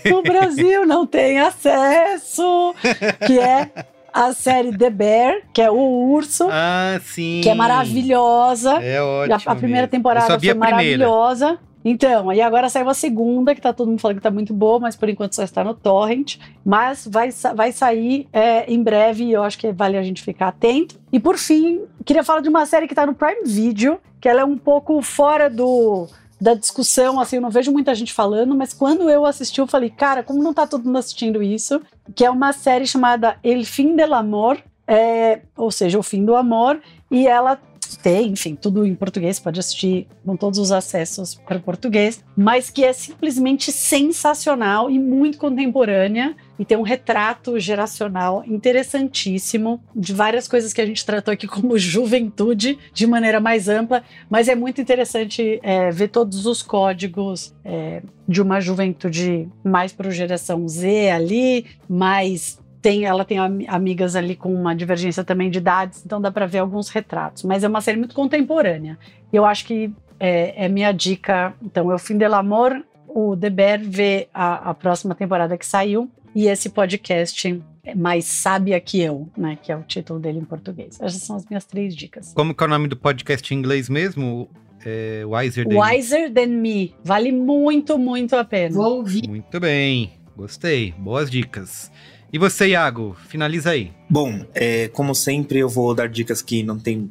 No Brasil não tem acesso. Que é a série The Bear, que é o urso. Ah, sim. Que é maravilhosa. É ótimo. A, a primeira temporada foi maravilhosa. Então, aí agora saiu a segunda, que tá todo mundo falando que tá muito boa, mas por enquanto só está no Torrent. Mas vai, vai sair é, em breve e eu acho que vale a gente ficar atento. E por fim, queria falar de uma série que tá no Prime Video, que ela é um pouco fora do da discussão, assim, eu não vejo muita gente falando, mas quando eu assisti, eu falei, cara, como não tá todo mundo assistindo isso? Que é uma série chamada El Fim del Amor, é, ou seja, o fim do amor, e ela tem, enfim, tudo em português, pode assistir com todos os acessos para português, mas que é simplesmente sensacional e muito contemporânea e tem um retrato geracional interessantíssimo de várias coisas que a gente tratou aqui como juventude de maneira mais ampla, mas é muito interessante é, ver todos os códigos é, de uma juventude mais para geração Z ali, mais tem, ela tem amigas ali com uma divergência também de idades, então dá para ver alguns retratos. Mas é uma série muito contemporânea. Eu acho que é, é minha dica. Então, é o Fim del Amor, o Deber vê a, a próxima temporada que saiu e esse podcast mais sábia que eu, né? Que é o título dele em português. Essas são as minhas três dicas. Como que é o nome do podcast em inglês mesmo? É Wiser Than Wiser Than Me. Vale muito, muito a pena. Vou ouvir. Muito bem. Gostei. Boas dicas. E você, Iago, finaliza aí. Bom, é, como sempre, eu vou dar dicas que não tem.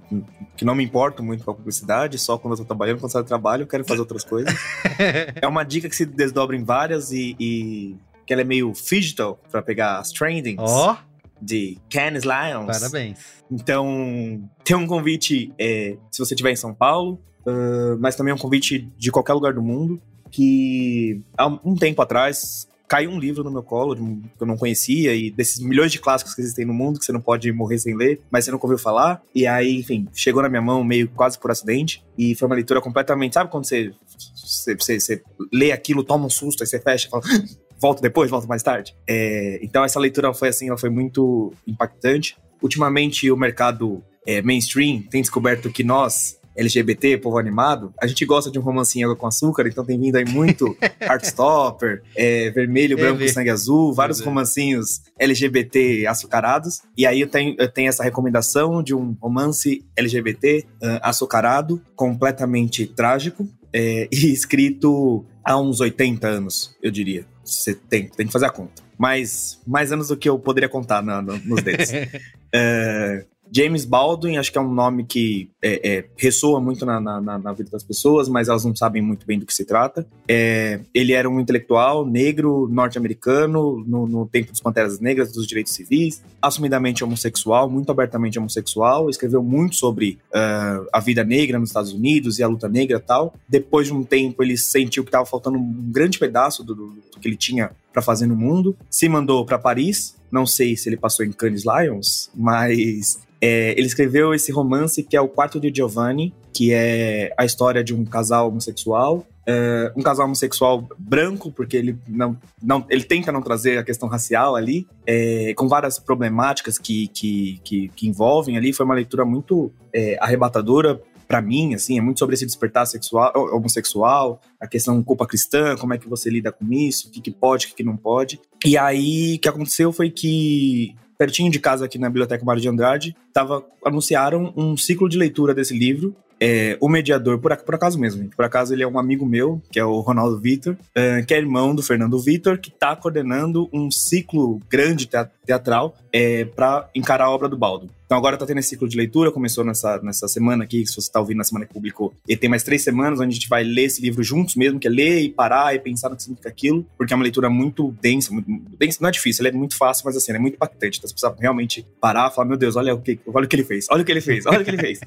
que não me importam muito com a publicidade, só quando eu tô trabalhando, quando eu trabalho, eu quero fazer outras coisas. é uma dica que se desdobra em várias e, e que ela é meio digital para pegar as trendings. Ó! Oh. De Cannes Lions. Parabéns. Então, tem um convite, é, se você estiver em São Paulo, uh, mas também um convite de qualquer lugar do mundo, que há um tempo atrás caiu um livro no meu colo que eu não conhecia e desses milhões de clássicos que existem no mundo que você não pode morrer sem ler, mas você nunca ouviu falar. E aí, enfim, chegou na minha mão meio quase por acidente e foi uma leitura completamente, sabe quando você você, você, você lê aquilo, toma um susto, aí você fecha e fala volta depois, volta mais tarde. É, então essa leitura foi assim, ela foi muito impactante. Ultimamente o mercado é, mainstream tem descoberto que nós LGBT, povo animado, a gente gosta de um romancinho água com açúcar, então tem vindo aí muito Heartstopper, é, Vermelho, Branco, e Sangue Azul, vários romancinhos LGBT açucarados. E aí eu tenho, eu tenho essa recomendação de um romance LGBT uh, açucarado, completamente trágico, é, e escrito há uns 80 anos, eu diria. 70, tem que fazer a conta. Mais, mais anos do que eu poderia contar no, no, nos dedos. é, James Baldwin, acho que é um nome que é, é, ressoa muito na, na, na, vida das pessoas, mas elas não sabem muito bem do que se trata. É, ele era um intelectual negro, norte-americano, no, no, tempo dos Panteras Negras, dos direitos civis, assumidamente homossexual, muito abertamente homossexual, escreveu muito sobre uh, a vida negra nos Estados Unidos e a luta negra tal. Depois de um tempo, ele sentiu que estava faltando um grande pedaço do, do, do que ele tinha para fazer no mundo, se mandou para Paris, não sei se ele passou em Cannes Lions, mas é, ele escreveu esse romance que é o Quarto de Giovanni, que é a história de um casal homossexual é, um casal homossexual branco, porque ele não, não ele tenta não trazer a questão racial ali, é, com várias problemáticas que, que, que, que, envolvem ali. Foi uma leitura muito é, arrebatadora para mim, assim, é muito sobre esse despertar sexual, homossexual, a questão culpa cristã, como é que você lida com isso, o que, que pode, o que, que não pode. E aí, o que aconteceu foi que pertinho de casa aqui na Biblioteca Mário de Andrade, tava, anunciaram um ciclo de leitura desse livro é, o mediador, por, por acaso mesmo, gente, por acaso ele é um amigo meu, que é o Ronaldo Vitor, é, que é irmão do Fernando Vitor, que está coordenando um ciclo grande teatral é, para encarar a obra do Baldo. Então agora tá tendo esse ciclo de leitura, começou nessa, nessa semana aqui, se você tá ouvindo na semana que publicou, e tem mais três semanas onde a gente vai ler esse livro juntos mesmo, que é ler e parar e pensar no que significa aquilo, porque é uma leitura muito densa, muito, densa não é difícil, ela é muito fácil, mas assim, é muito impactante, então você precisa realmente parar e falar, meu Deus, olha o que, olha o que ele fez, olha o que ele fez, olha o que ele fez.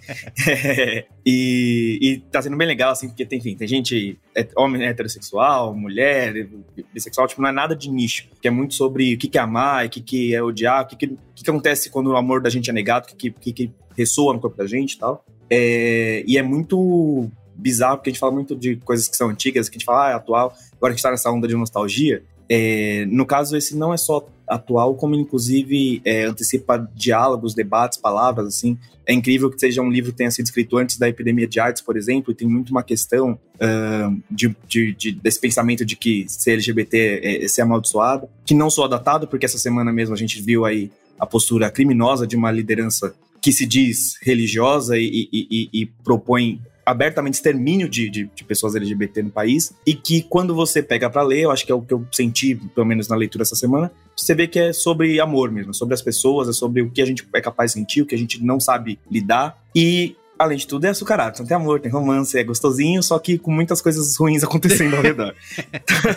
é, e, e tá sendo bem legal, assim, porque tem, enfim, tem gente, é, homem heterossexual, mulher, bissexual, tipo, não é nada de nicho, que é muito sobre o que, que é amar, o que, que é odiar, o que, que que, que acontece quando o amor da gente é negado, o que, que, que ressoa no corpo da gente e tal. É, e é muito bizarro, porque a gente fala muito de coisas que são antigas, que a gente fala, ah, é atual, agora a gente tá nessa onda de nostalgia. É, no caso, esse não é só atual, como inclusive é, antecipa diálogos, debates, palavras, assim. É incrível que seja um livro que tenha sido escrito antes da epidemia de AIDS, por exemplo, e tem muito uma questão uh, de, de, de, desse pensamento de que ser LGBT é, é ser amaldiçoado, que não sou adaptado, porque essa semana mesmo a gente viu aí a postura criminosa de uma liderança que se diz religiosa e, e, e, e propõe abertamente extermínio de, de, de, pessoas LGBT no país e que quando você pega para ler, eu acho que é o que eu senti, pelo menos na leitura essa semana, você vê que é sobre amor mesmo, sobre as pessoas, é sobre o que a gente é capaz de sentir, o que a gente não sabe lidar e além de tudo, é açucarado. Então tem amor, tem romance, é gostosinho, só que com muitas coisas ruins acontecendo ao redor.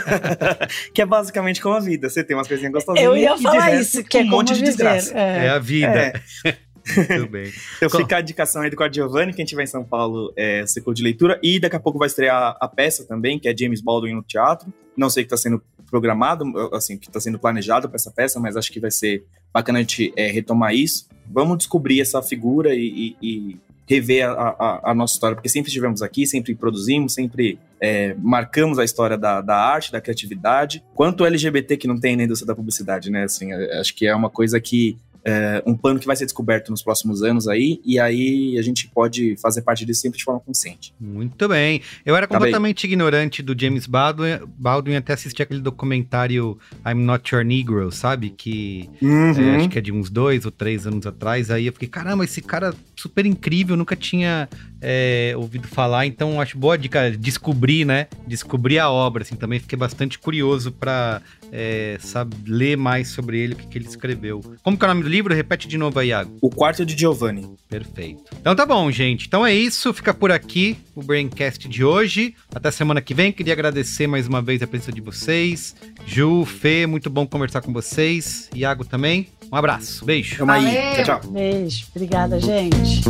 que é basicamente como a vida. Você tem umas coisinhas gostosinhas. Eu ia falar isso, que é um monte de desgraça. É, é a vida. É. Muito bem. Então fica a indicação aí do Corte Giovanni, quem estiver em São Paulo, é ciclo de leitura. E daqui a pouco vai estrear a peça também, que é James Baldwin no teatro. Não sei o que está sendo programado, assim, que está sendo planejado para essa peça, mas acho que vai ser bacana a gente é, retomar isso. Vamos descobrir essa figura e, e, e rever a, a, a, nossa história, porque sempre estivemos aqui, sempre produzimos, sempre é, marcamos a história da, da arte, da criatividade. Quanto LGBT que não tem na indústria da publicidade, né? Assim, acho que é uma coisa que é, um plano que vai ser descoberto nos próximos anos aí, e aí a gente pode fazer parte disso sempre de forma consciente. Muito bem. Eu era completamente ignorante do James Baldwin, Baldwin até assistir aquele documentário I'm Not Your Negro, sabe? Que uhum. é, acho que é de uns dois ou três anos atrás. Aí eu fiquei, caramba, esse cara super incrível, nunca tinha é, ouvido falar, então acho boa dica descobrir, né? Descobrir a obra, assim, também fiquei bastante curioso para é, sabe, ler mais sobre ele, o que, que, ele escreveu. Como que é o nome do livro? Repete de novo aí, Iago. O Quarto de Giovanni. Perfeito. Então tá bom, gente. Então é isso, fica por aqui o Braincast de hoje. Até semana que vem. Queria agradecer mais uma vez a presença de vocês. Ju, Fê, muito bom conversar com vocês. Iago também. Um abraço. Beijo. Tamo aí. Tchau, tchau. Beijo. Obrigada, gente.